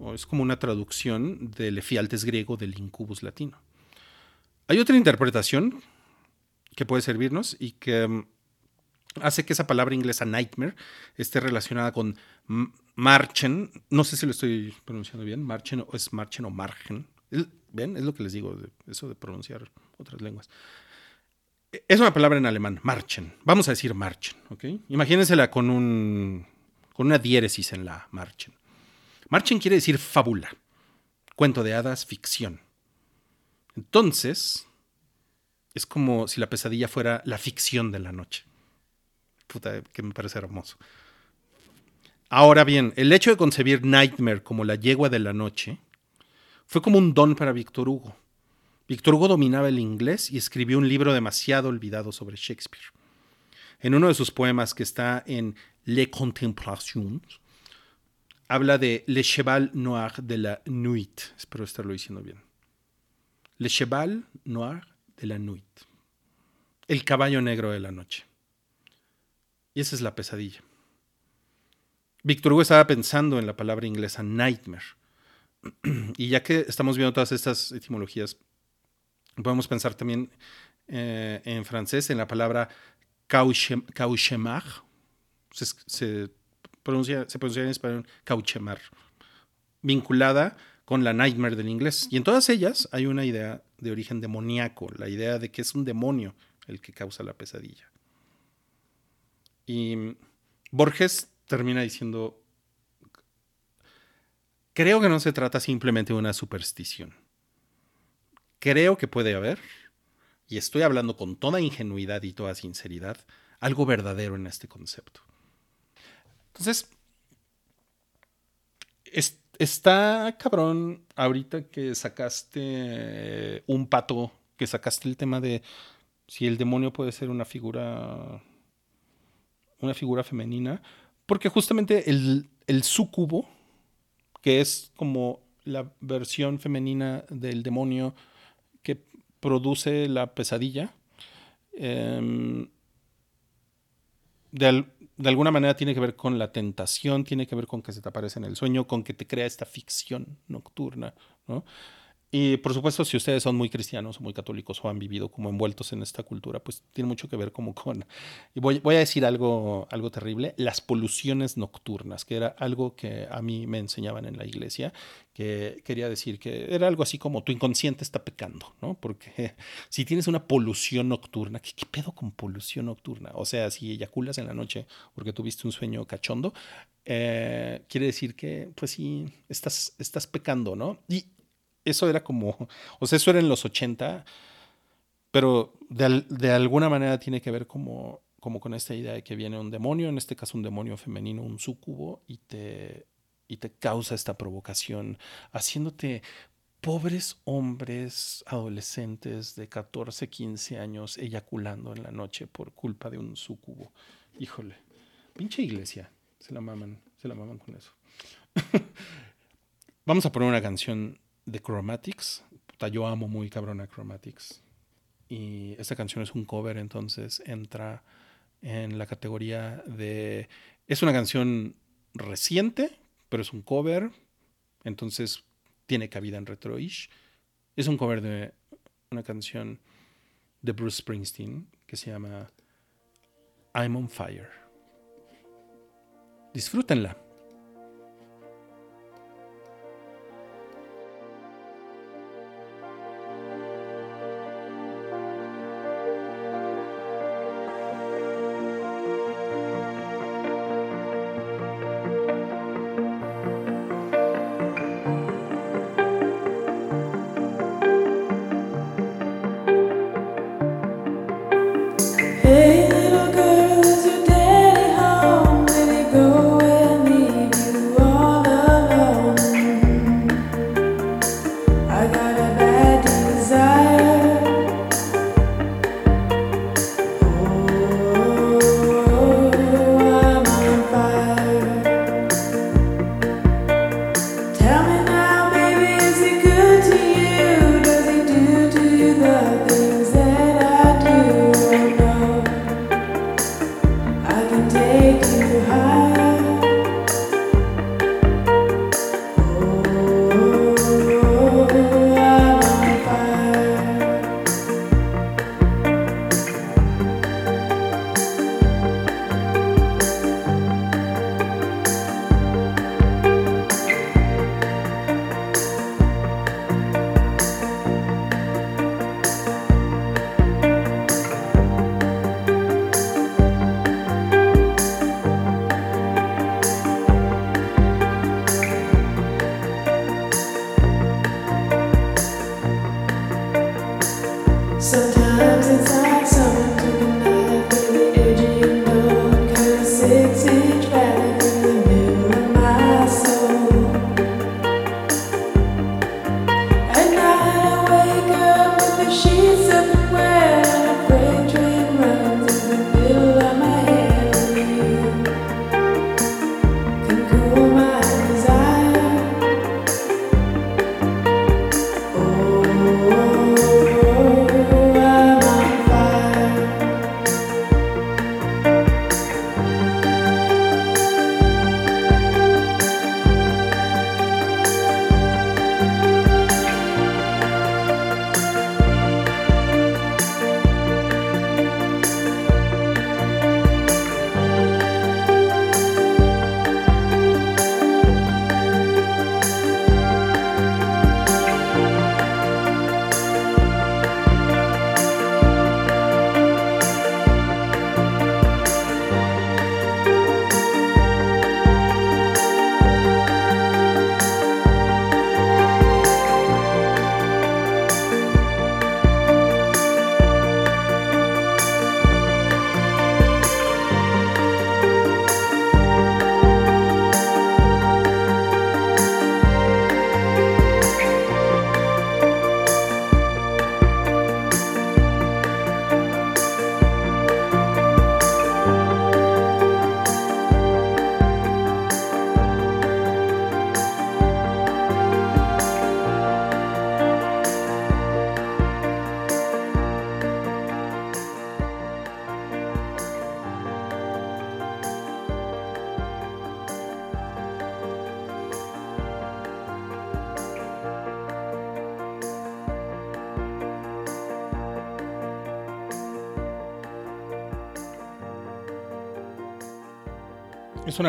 o es como una traducción del efialtes griego del incubus latino. Hay otra interpretación que puede servirnos y que mm, hace que esa palabra inglesa nightmare esté relacionada con marchen, no sé si lo estoy pronunciando bien, marchen o es marchen o margen, ¿Ven? Es lo que les digo, eso de pronunciar otras lenguas. Es una palabra en alemán, marchen. Vamos a decir marchen, ¿ok? Imagínensela con, un, con una diéresis en la marchen. Marchen quiere decir fábula, cuento de hadas, ficción. Entonces, es como si la pesadilla fuera la ficción de la noche. Puta, que me parece hermoso. Ahora bien, el hecho de concebir Nightmare como la yegua de la noche fue como un don para Víctor Hugo. Víctor Hugo dominaba el inglés y escribió un libro demasiado olvidado sobre Shakespeare. En uno de sus poemas que está en Les Contemplations, habla de Le Cheval Noir de la Nuit. Espero estarlo diciendo bien. Le Cheval Noir de la Nuit. El caballo negro de la noche. Y esa es la pesadilla. Víctor Hugo estaba pensando en la palabra inglesa nightmare y ya que estamos viendo todas estas etimologías, podemos pensar también eh, en francés en la palabra cauchemar. Se, pronuncia, se pronuncia en español cauchemar, vinculada con la nightmare del inglés. Y en todas ellas hay una idea de origen demoníaco, la idea de que es un demonio el que causa la pesadilla. Y Borges termina diciendo, creo que no se trata simplemente de una superstición. Creo que puede haber, y estoy hablando con toda ingenuidad y toda sinceridad, algo verdadero en este concepto. Entonces, está cabrón ahorita que sacaste un pato, que sacaste el tema de si el demonio puede ser una figura una figura femenina, porque justamente el, el sucubo, que es como la versión femenina del demonio que produce la pesadilla, em, de, de, alguna manera tiene que ver con la tentación, tiene que ver con que se te aparece en el sueño, con que te crea esta ficción nocturna, ¿no? Y por supuesto, si ustedes son muy cristianos o muy católicos o han vivido como envueltos en esta cultura, pues tiene mucho que ver como con, y voy, a decir algo, algo terrible, las poluciones nocturnas, que era algo que a mí me enseñaban en la iglesia, que quería decir que era algo así como tu inconsciente está pecando, ¿no? Porque si tienes una polución nocturna, ¿qué, qué pedo con polución nocturna? O sea, si eyaculas en la noche porque tuviste un sueño cachondo, eh, quiere decir que, pues sí, estás, estás pecando, ¿no? Y eso era como, o sea, eso era en los 80, pero de, alguna manera tiene que ver como, como con esta idea de que viene un demonio, en este caso un demonio femenino, un sucubo, y te, y te causa esta provocación, haciéndote pobres hombres adolescentes de 14, 15 años eyaculando en la noche por culpa de un sucubo. Híjole, pinche iglesia, se la maman, se la maman con eso. Vamos a poner una canción de Chromatics. yo amo muy cabrón a Chromatics. Y esta canción es un cover, entonces entra en la categoría de... Es una canción reciente, pero es un cover, entonces tiene cabida en retroish. Es un cover de una canción de Bruce Springsteen que se llama I'm on Fire. Disfrútenla.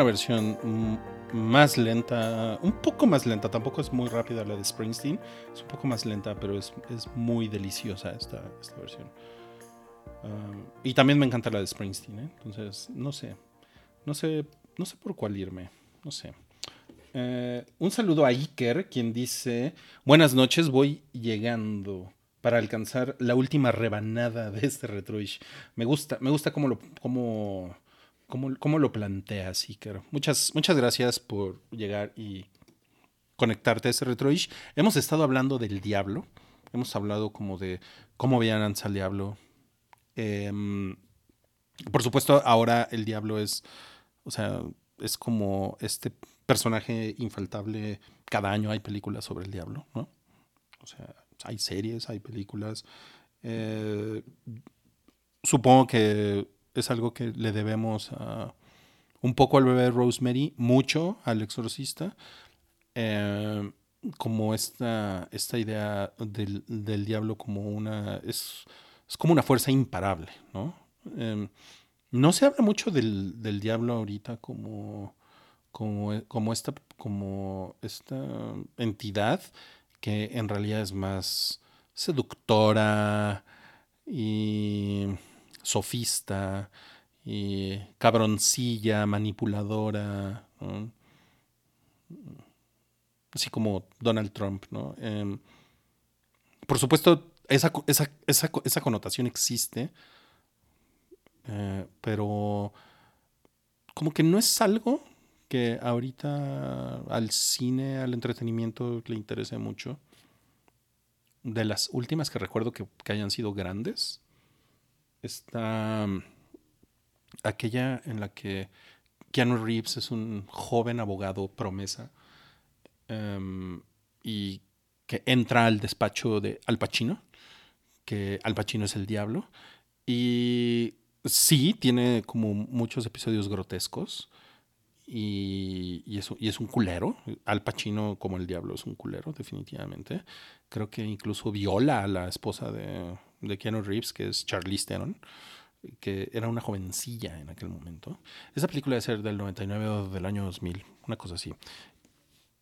Versión más lenta, un poco más lenta, tampoco es muy rápida la de Springsteen, es un poco más lenta, pero es, muy deliciosa esta, esta versión. Y también me encanta la de Springsteen, ¿eh? entonces no sé, no sé, no sé por cuál irme, no sé. Eh, un saludo a Iker, quien dice, buenas noches, voy llegando para alcanzar la última rebanada de este retroish. Me gusta, me gusta cómo lo, cómo, cómo, lo planteas, Iker. Muchas, muchas gracias por llegar y conectarte a este retroish. Hemos estado hablando del diablo, hemos hablado como de cómo veían al diablo. Em, por supuesto, ahora el diablo es, o sea, es como este personaje infaltable. Cada año hay películas sobre el diablo, ¿no? O sea, hay series, hay películas. Eh, supongo que es algo que le debemos un poco al bebé Rosemary, mucho al exorcista. Eh, como esta, esta idea del, diablo como una. Es, como una fuerza imparable, ¿no? Eh, no se habla mucho del, del diablo ahorita como, como, como, esta, como esta entidad que en realidad es más seductora y sofista cabroncilla, manipuladora, así como Donald Trump, ¿no? Em, por supuesto, esa, esa, connotación existe, eh, pero como que no es algo que ahorita al cine, al entretenimiento le interese mucho. De las últimas que recuerdo que, hayan sido grandes, está mm, aquella en la que Keanu Reeves es un joven abogado promesa em, y que entra al despacho de Al Pacino, que Al Pacino es el diablo, y sí, tiene como muchos episodios grotescos, y, y, es, y, es, un culero. Al Pacino, como el diablo, es un culero, definitivamente. Creo que incluso viola a la esposa de, de Keanu Reeves, que es Charlize Theron, que era una jovencilla en aquel momento. Esa película debe ser del 99 o del año 2000, una cosa así.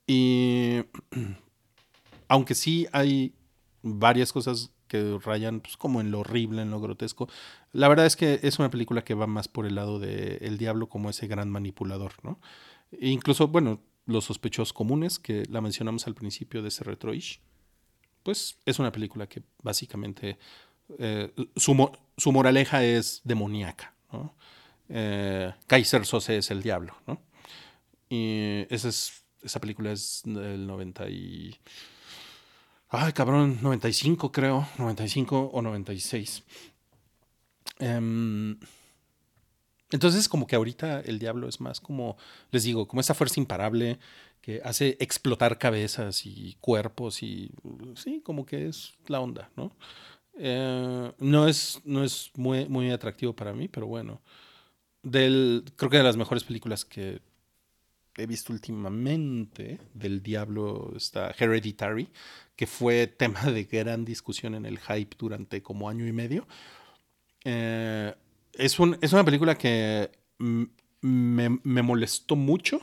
Y aunque sí hay varias cosas que rayan pues, como en lo horrible, en lo grotesco. La verdad es que es una película que va más por el lado de el diablo como ese gran manipulador, ¿no? E incluso, bueno, los sospechosos comunes, que la mencionamos al principio de ese retroish, pues es una película que básicamente eh, su, su, moraleja es demoníaca. Eh, Kaiser Sose es el diablo. Y esa, es, esa película es del 90 y... Ay, cabrón, 95 creo, 95 o 96. Em, entonces, como que ahorita el diablo es más como, les digo, como esa fuerza imparable que hace explotar cabezas y cuerpos y sí, como que es la onda, ¿no? Eh, no es, no es muy, muy atractivo para mí, pero bueno. Del, creo que de las mejores películas que he visto últimamente del diablo está Hereditary, que fue tema de gran discusión en el hype durante como año y medio. Eh, es, un, es, una película que me, me, molestó mucho,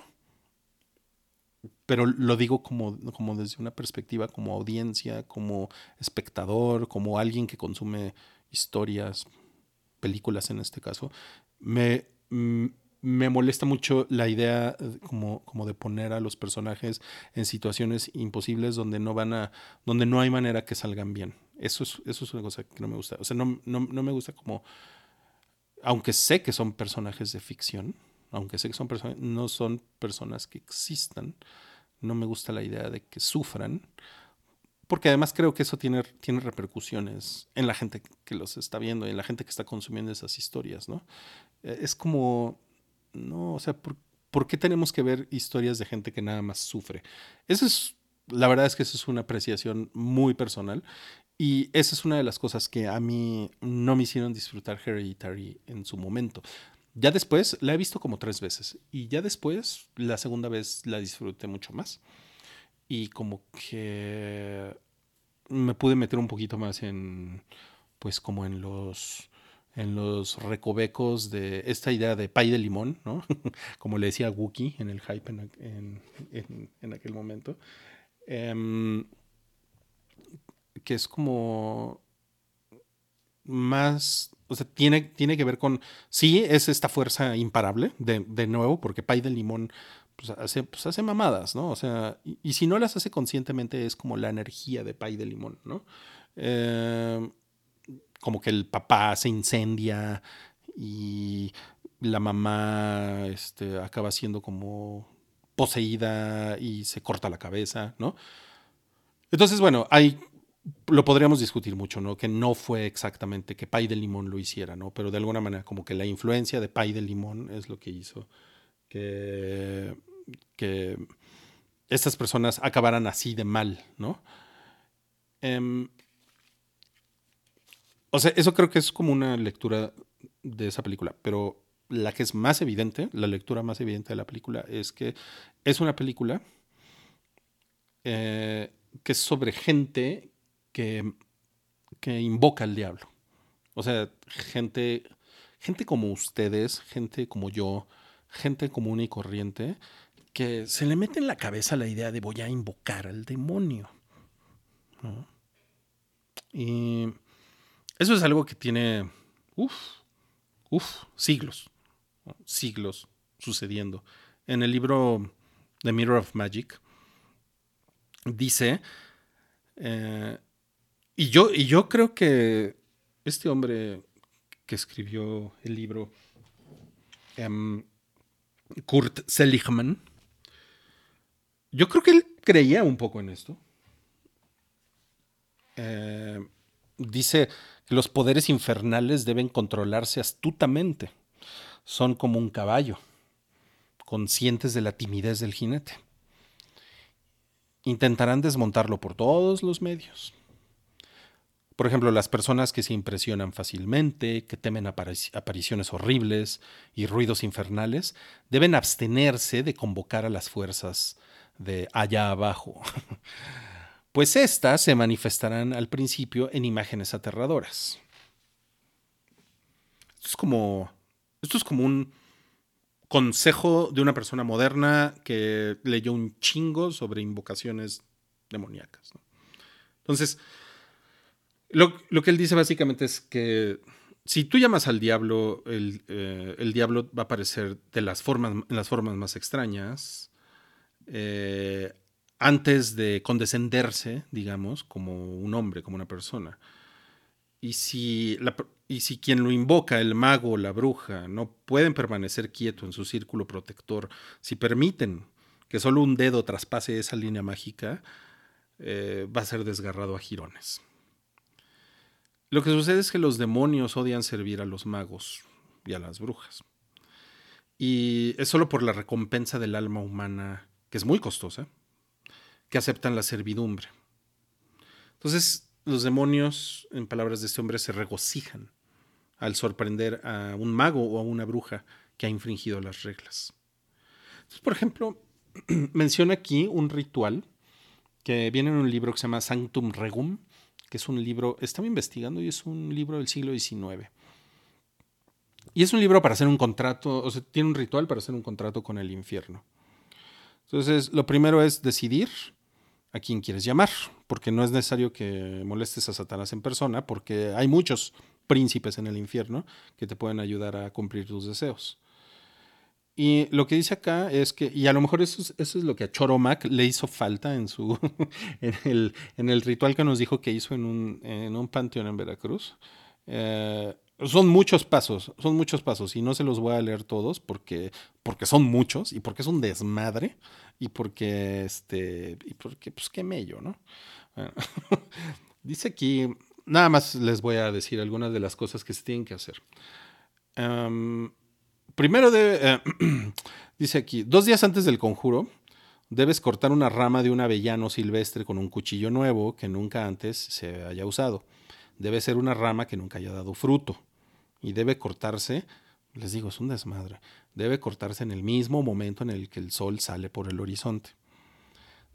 pero lo digo como, como desde una perspectiva como audiencia, como espectador, como alguien que consume historias, películas en este caso. Me, me molesta mucho la idea como, como de poner a los personajes en situaciones imposibles donde no van a, donde no hay manera que salgan bien. Eso es, eso es una cosa que no me gusta. O sea, no, no, no me gusta como, aunque sé que son personajes de ficción, aunque sé que son personas, no son personas que existan, no me gusta la idea de que sufran, porque además creo que eso tiene, tiene repercusiones en la gente que los está viendo y en la gente que está consumiendo esas historias, ¿no? Eh, es como, no, o sea, ¿por, qué tenemos que ver historias de gente que nada más sufre? Eso es, la verdad es que eso es una apreciación muy personal y esa es una de las cosas que a mí no me hicieron disfrutar Hereditary en su momento. Ya después la he visto como tres veces y ya después la segunda vez la disfruté mucho más y como que me pude meter un poquito más en, pues como en los en los recovecos de esta idea de pay de limón, ¿no? Como le decía Wookie en el hype en, aquel momento. Em, que es como más, o sea, tiene, tiene que ver con, sí, es esta fuerza imparable, de, de nuevo, porque pay de limón pues hace, pues hace mamadas, ¿no? O sea, y, si no las hace conscientemente es como la energía de pay de limón, ¿no? Em, como que el papá se incendia y la mamá este, acaba siendo como poseída y se corta la cabeza, ¿no? Entonces, bueno, hay, lo podríamos discutir mucho, ¿no? Que no fue exactamente que Pay de Limón lo hiciera, ¿no? Pero de alguna manera como que la influencia de Pay de Limón es lo que hizo que, que estas personas acabaran así de mal, ¿no? Em, o sea, eso creo que es como una lectura de esa película, pero la que es más evidente, la lectura más evidente de la película es que es una película eh, que es sobre gente que, invoca al diablo. O sea, gente, gente como ustedes, gente como yo, gente común y corriente, que se le mete en la cabeza la idea de voy a invocar al demonio. Y eso es algo que tiene, uff, siglos, siglos sucediendo. En el libro The Mirror of Magic dice, eh, y, yo, y yo creo que este hombre que escribió el libro, em, Kurt Seligman, yo creo que él creía un poco en esto. Eh, dice que los poderes infernales deben controlarse astutamente. Son como un caballo, conscientes de la timidez del jinete. Intentarán desmontarlo por todos los medios. Por ejemplo, las personas que se impresionan fácilmente, que temen apariciones horribles y ruidos infernales, deben abstenerse de convocar a las fuerzas de allá abajo. pues éstas se manifestarán al principio en imágenes aterradoras. Esto es como, esto es como un consejo de una persona moderna que leyó un chingo sobre invocaciones demoníacas. Entonces, lo, que él dice básicamente es que si tú llamas al diablo, el, eh, diablo va a aparecer de las formas, en las formas más extrañas. Eh, antes de condescenderse, digamos, como un hombre, como una persona. Y si, quien lo invoca, el mago o la bruja, no pueden permanecer quieto en su círculo protector, si permiten que solo un dedo traspase esa línea mágica, eh, va a ser desgarrado a jirones. Lo que sucede es que los demonios odian servir a los magos y a las brujas. Y es solo por la recompensa del alma humana, que es muy costosa, que aceptan la servidumbre. Entonces, los demonios, en palabras de este hombre, se regocijan al sorprender a un mago o a una bruja que ha infringido las reglas. Por ejemplo, menciona aquí un ritual que viene en un libro que se llama Sanctum Regum, que es un libro, estaba investigando y es un libro del siglo XIX. Y es un libro para hacer un contrato, o sea, tiene un ritual para hacer un contrato con el infierno. Entonces, lo primero es decidir a quién quieres llamar, porque no es necesario que molestes a Satanás en persona, porque hay muchos príncipes en el infierno que te pueden ayudar a cumplir tus deseos. Y lo que dice acá es que, y a lo mejor eso es, eso es lo que a Choromac le hizo falta en, su, en, el, en el ritual que nos dijo que hizo en un, en un panteón en Veracruz. Eh, son muchos pasos, son muchos pasos y no se los voy a leer todos porque, porque son muchos y porque es un desmadre y porque, este, y porque, pues qué mello, ¿no? dice aquí, nada más les voy a decir algunas de las cosas que se tienen que hacer. Primero, eh, dice aquí, dos días antes del conjuro, debes cortar una rama de un avellano silvestre con un cuchillo nuevo que nunca antes se haya usado. Debe ser una rama que nunca haya dado fruto y debe cortarse, les digo, es un desmadre, debe cortarse en el mismo momento en el que el sol sale por el horizonte.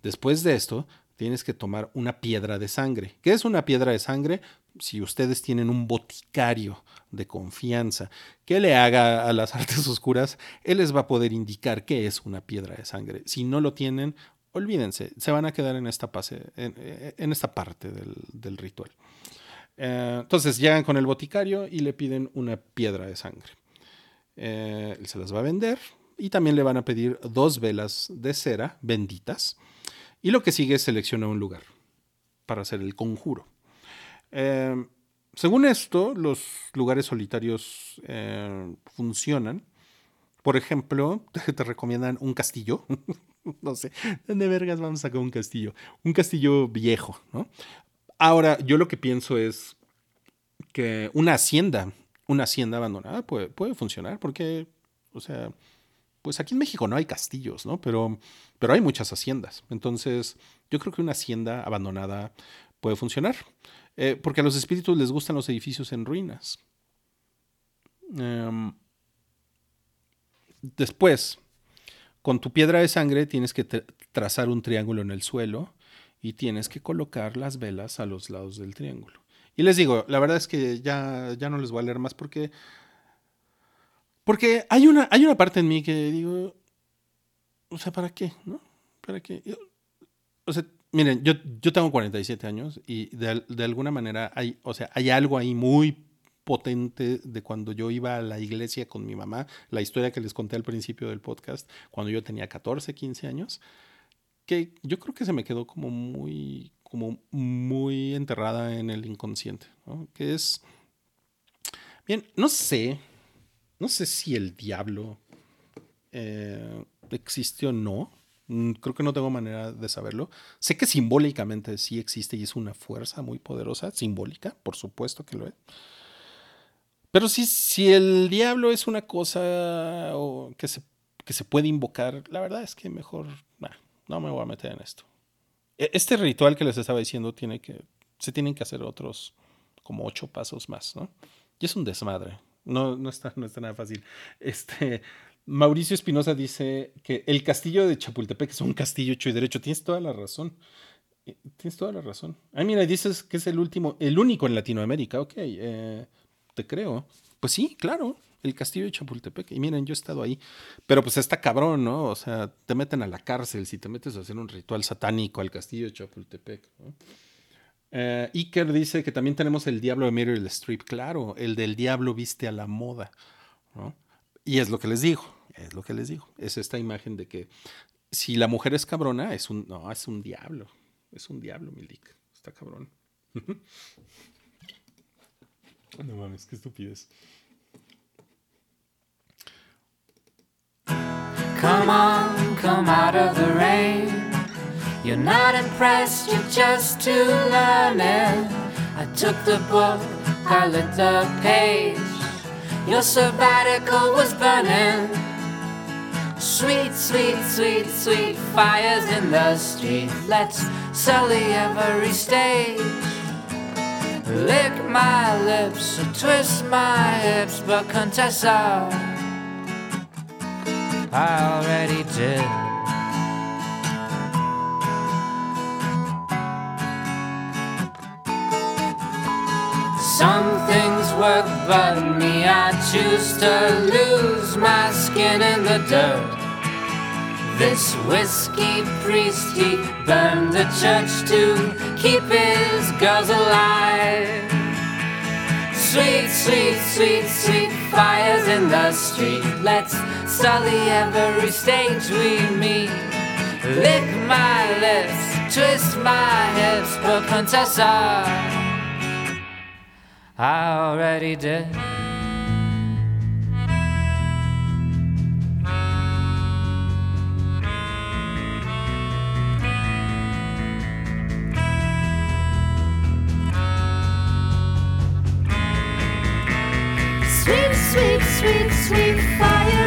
Después de esto, tienes que tomar una piedra de sangre. ¿Qué es una piedra de sangre? Si ustedes tienen un boticario de confianza que le haga a las artes oscuras, él les va a poder indicar qué es una piedra de sangre. Si no lo tienen, olvídense, se van a quedar en esta, en, esta parte del, ritual. Eh, entonces llegan con el boticario y le piden una piedra de sangre. Eh, él se las va a vender y también le van a pedir dos velas de cera benditas. Y lo que sigue es seleccionar un lugar para hacer el conjuro. Eh, según esto, los lugares solitarios funcionan. Por ejemplo, te recomiendan un castillo no sé, ¿dónde vergas vamos a sacar un castillo? Un castillo viejo, ¿no? Ahora, yo lo que pienso es que una hacienda, una hacienda abandonada puede, puede funcionar porque, o sea, pues aquí en México no hay castillos, ¿no? Pero, pero hay muchas haciendas. Entonces, yo creo que una hacienda abandonada puede funcionar. Eh, porque a los espíritus les gustan los edificios en ruinas. Em, después, con tu piedra de sangre tienes que trazar un triángulo en el suelo y tienes que colocar las velas a los lados del triángulo. Y les digo, la verdad es que ya, ya no les voy a leer más porque, porque hay, una, hay una parte en mí que digo, o sea, ¿para qué? ¿No? ¿Para qué? O sea, miren, yo, yo tengo 47 años y de, de alguna manera hay, o sea, hay algo ahí muy potente de cuando yo iba a la iglesia con mi mamá, la historia que les conté al principio del podcast, cuando yo tenía 14, 15 años, que yo creo que se me quedó como muy, como muy enterrada en el inconsciente, que es, bien, no sé, no sé si el diablo eh, existe o no, mm, creo que no tengo manera de saberlo. Sé que simbólicamente sí existe y es una fuerza muy poderosa, simbólica, por supuesto que lo es. Pero si, si el diablo es una cosa que, se, que se puede invocar, la verdad es que mejor no me voy a meter en esto. E, este ritual que les estaba diciendo tiene que, se tienen que hacer otros como ocho pasos más, ¿no? Y es un desmadre. No, no, está, no está nada fácil. Este, Mauricio Espinosa dice que el castillo de Chapultepec es un castillo hecho y derecho. Tienes toda la razón. Eh, tienes toda la razón. Ay, mira, dices que es el último, el único en Latinoamérica. Ok. Eh, te creo. Pues sí, claro, el castillo de Chapultepec. Y miren, yo he estado ahí. Pero pues está cabrón, ¿no? O sea, te meten a la cárcel si te metes a hacer un ritual satánico al castillo de Chapultepec. ¿no? Eh, Iker dice que también tenemos el diablo de Meryl Streep. Claro, el del diablo viste a la moda. ¿no? Y es lo que les digo, es lo que les digo. Es esta imagen de que si la mujer es cabrona, es un, no, es un diablo. Es un diablo, Milik. Está cabrón. No mames, qué estupidez. Come on, come out of the rain. You're not impressed, you're just too learning. I took the book, I lit the page. Your sabbatical was burning. Sweet, sweet, sweet, sweet fires in the street. Let's sully every stage. Lick my lips twist my hips, but Contessa, I already did. Work, but me, I choose to lose my skin in the dirt. This whiskey priest, he burned the church to keep his girls alive. Sweet, sweet, sweet, sweet fires in the street. Let's sully every stage we meet. Lick my lips, twist my hips, but Contessa, I already did. sweet, sweet, sweet sweet fire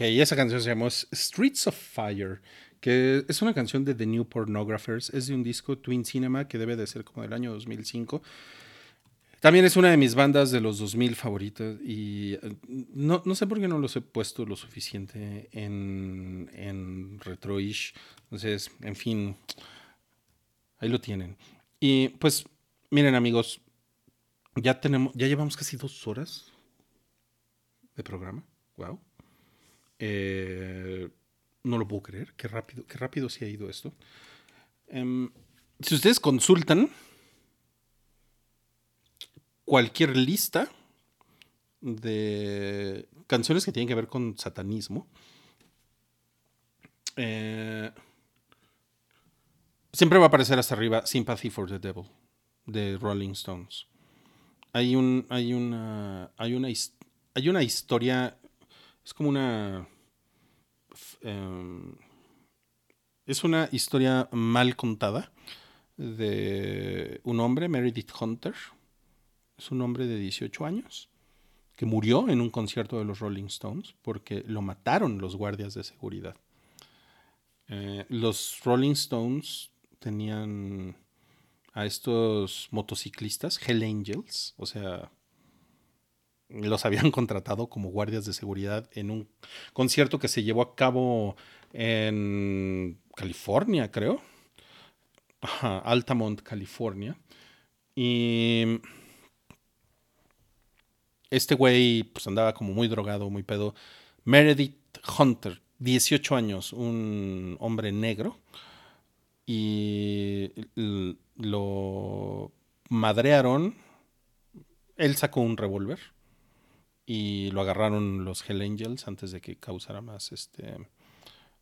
ok, esa canción se llama Streets of Fire, que es una canción de The New Pornographers, es de un disco Twin Cinema que debe de ser como del año 2005. También es una de mis bandas de los 2000 favoritas y eh, no, sé por qué no los he puesto lo suficiente en, en Retroish. Entonces, en fin, ahí lo tienen. Y pues, miren amigos, ya tenemos, ya llevamos casi dos horas de programa. Wow. Eh, no lo puedo creer. Qué rápido, qué rápido se ha ido esto. Em, si ustedes consultan cualquier lista de canciones que tienen que ver con satanismo. Eh, siempre va a aparecer hasta arriba Sympathy for the Devil de Rolling Stones. Hay un hay una hay una hay una historia es como una em, es una historia mal contada de un hombre Meredith Hunter es un hombre de 18 años que murió en un concierto de los Rolling Stones porque lo mataron los guardias de seguridad. Eh, los Rolling Stones tenían a estos motociclistas, Hell Angels, o sea, los habían contratado como guardias de seguridad en un concierto que se llevó a cabo en California, creo. Altamont, California. Y este güey pues andaba como muy drogado, muy pedo. Meredith Hunter, 18 años, un hombre negro. Y lo madrearon. Él sacó un revólver y lo agarraron los Hell Angels antes de que causara más, este,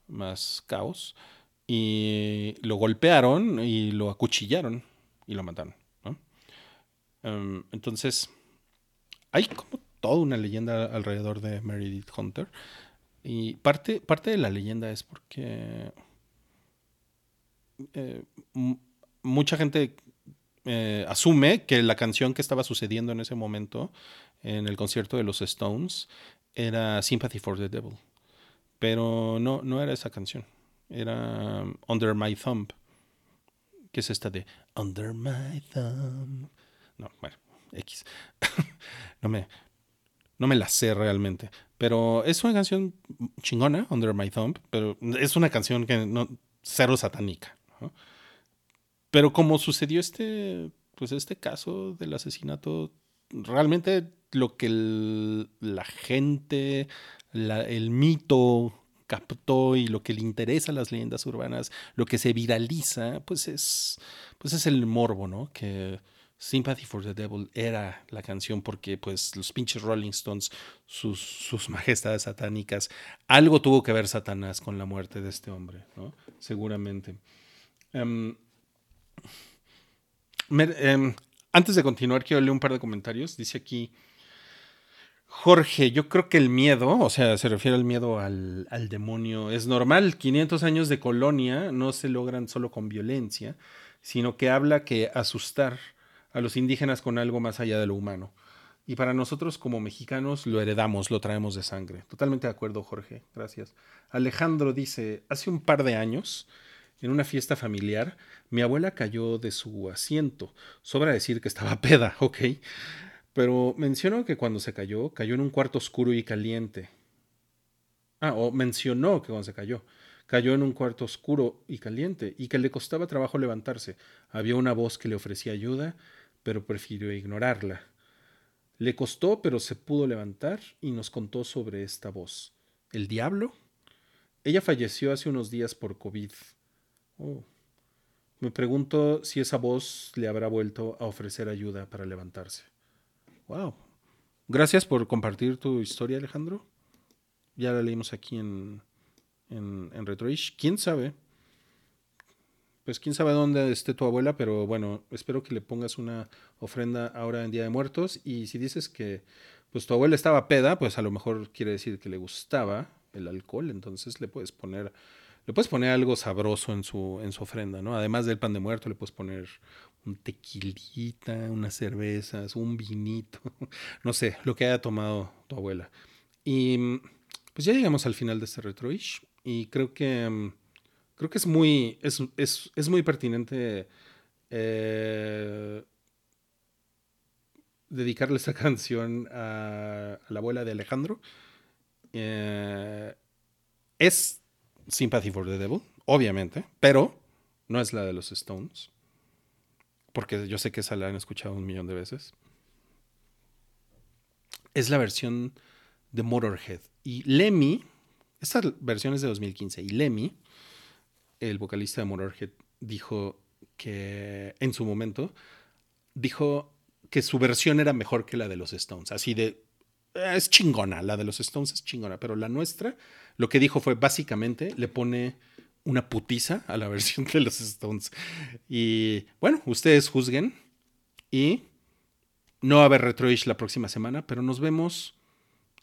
más caos. Y lo golpearon y lo acuchillaron y lo mataron. Em, entonces, hay como toda una leyenda alrededor de Meredith Hunter. Y parte, parte de la leyenda es porque eh, mucha gente eh, asume que la canción que estaba sucediendo en ese momento en el concierto de los Stones era Sympathy for the Devil. Pero no, no era esa canción. Era Under My Thumb. Que es esta de Under My Thumb. No, bueno. X. no, me, no me la sé realmente. Pero es una canción chingona, Under My Thumb, pero es una canción que no, cero satánica. Pero como sucedió este, pues este caso del asesinato, realmente lo que la gente, el mito captó y lo que le interesa a las leyendas urbanas, lo que se viraliza, pues es, pues es el morbo, ¿no? Que, Sympathy for the Devil era la canción porque pues los pinches Rolling Stones, sus, sus majestades satánicas, algo tuvo que ver Satanás con la muerte de este hombre, ¿no? Seguramente. Em, em, antes de continuar, quiero leer un par de comentarios. Dice aquí Jorge, yo creo que el miedo, o sea, se refiere al miedo al, al demonio, es normal. 500 años de colonia no se logran solo con violencia, sino que habla que asustar a los indígenas con algo más allá de lo humano. Y para nosotros como mexicanos lo heredamos, lo traemos de sangre. Totalmente de acuerdo, Jorge. Gracias. Alejandro dice, hace un par de años, en una fiesta familiar, mi abuela cayó de su asiento. Sobra decir que estaba peda, ok. Pero mencionó que cuando se cayó, cayó en un cuarto oscuro y caliente. Ah, o mencionó que cuando se cayó, cayó en un cuarto oscuro y caliente y que le costaba trabajo levantarse. Había una voz que le ofrecía ayuda pero prefirió ignorarla. Le costó, pero se pudo levantar y nos contó sobre esta voz. ¿El diablo? Ella falleció hace unos días por COVID. Oh. Me pregunto si esa voz le habrá vuelto a ofrecer ayuda para levantarse. Wow. Gracias por compartir tu historia, Alejandro. Ya la leímos aquí en, en, en Retroish. ¿Quién sabe? pues quién sabe dónde esté tu abuela, pero bueno, espero que le pongas una ofrenda ahora en Día de Muertos. Y si dices que pues tu abuela estaba peda, pues a lo mejor quiere decir que le gustaba el alcohol, entonces le puedes poner, le puedes poner algo sabroso en su, en su ofrenda, ¿no? Además del pan de muerto, le puedes poner un tequilita, unas cervezas, un vinito, no sé, lo que haya tomado tu abuela. Y pues ya llegamos al final de este retroish y creo que mm, creo que es muy es, es, es muy pertinente eh, dedicarle esta canción a, la abuela de Alejandro. Eh, es Sympathy for the Devil, obviamente, pero no es la de los Stones, porque yo sé que esa la han escuchado un millón de veces. Es la versión de Motorhead. Y Lemmy, esta versión es de 2015, y Lemmy, el vocalista de Motorhead, dijo que en su momento, dijo que su versión era mejor que la de los Stones. Así de, eh, es chingona, la de los Stones es chingona, pero la nuestra, lo que dijo fue básicamente, le pone una putiza a la versión de los Stones. Y bueno, ustedes juzguen. Y no va a haber Retroish la próxima semana, pero nos vemos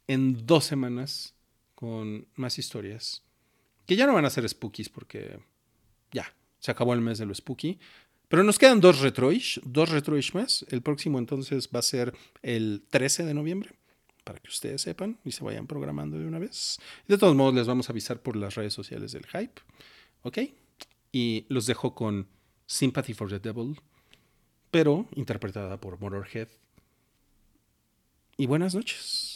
en dos semanas con más historias. Que ya no van a ser spookies porque ya, se acabó el mes de lo spooky. Pero nos quedan dos retroish, dos retroish más. El próximo entonces va a ser el 13 de noviembre, para que ustedes sepan y se vayan programando de una vez. De todos modos, les vamos a avisar por las redes sociales del hype. ¿Ok? Y los dejo con Sympathy for the Devil, pero interpretada por Motorhead. Y buenas noches.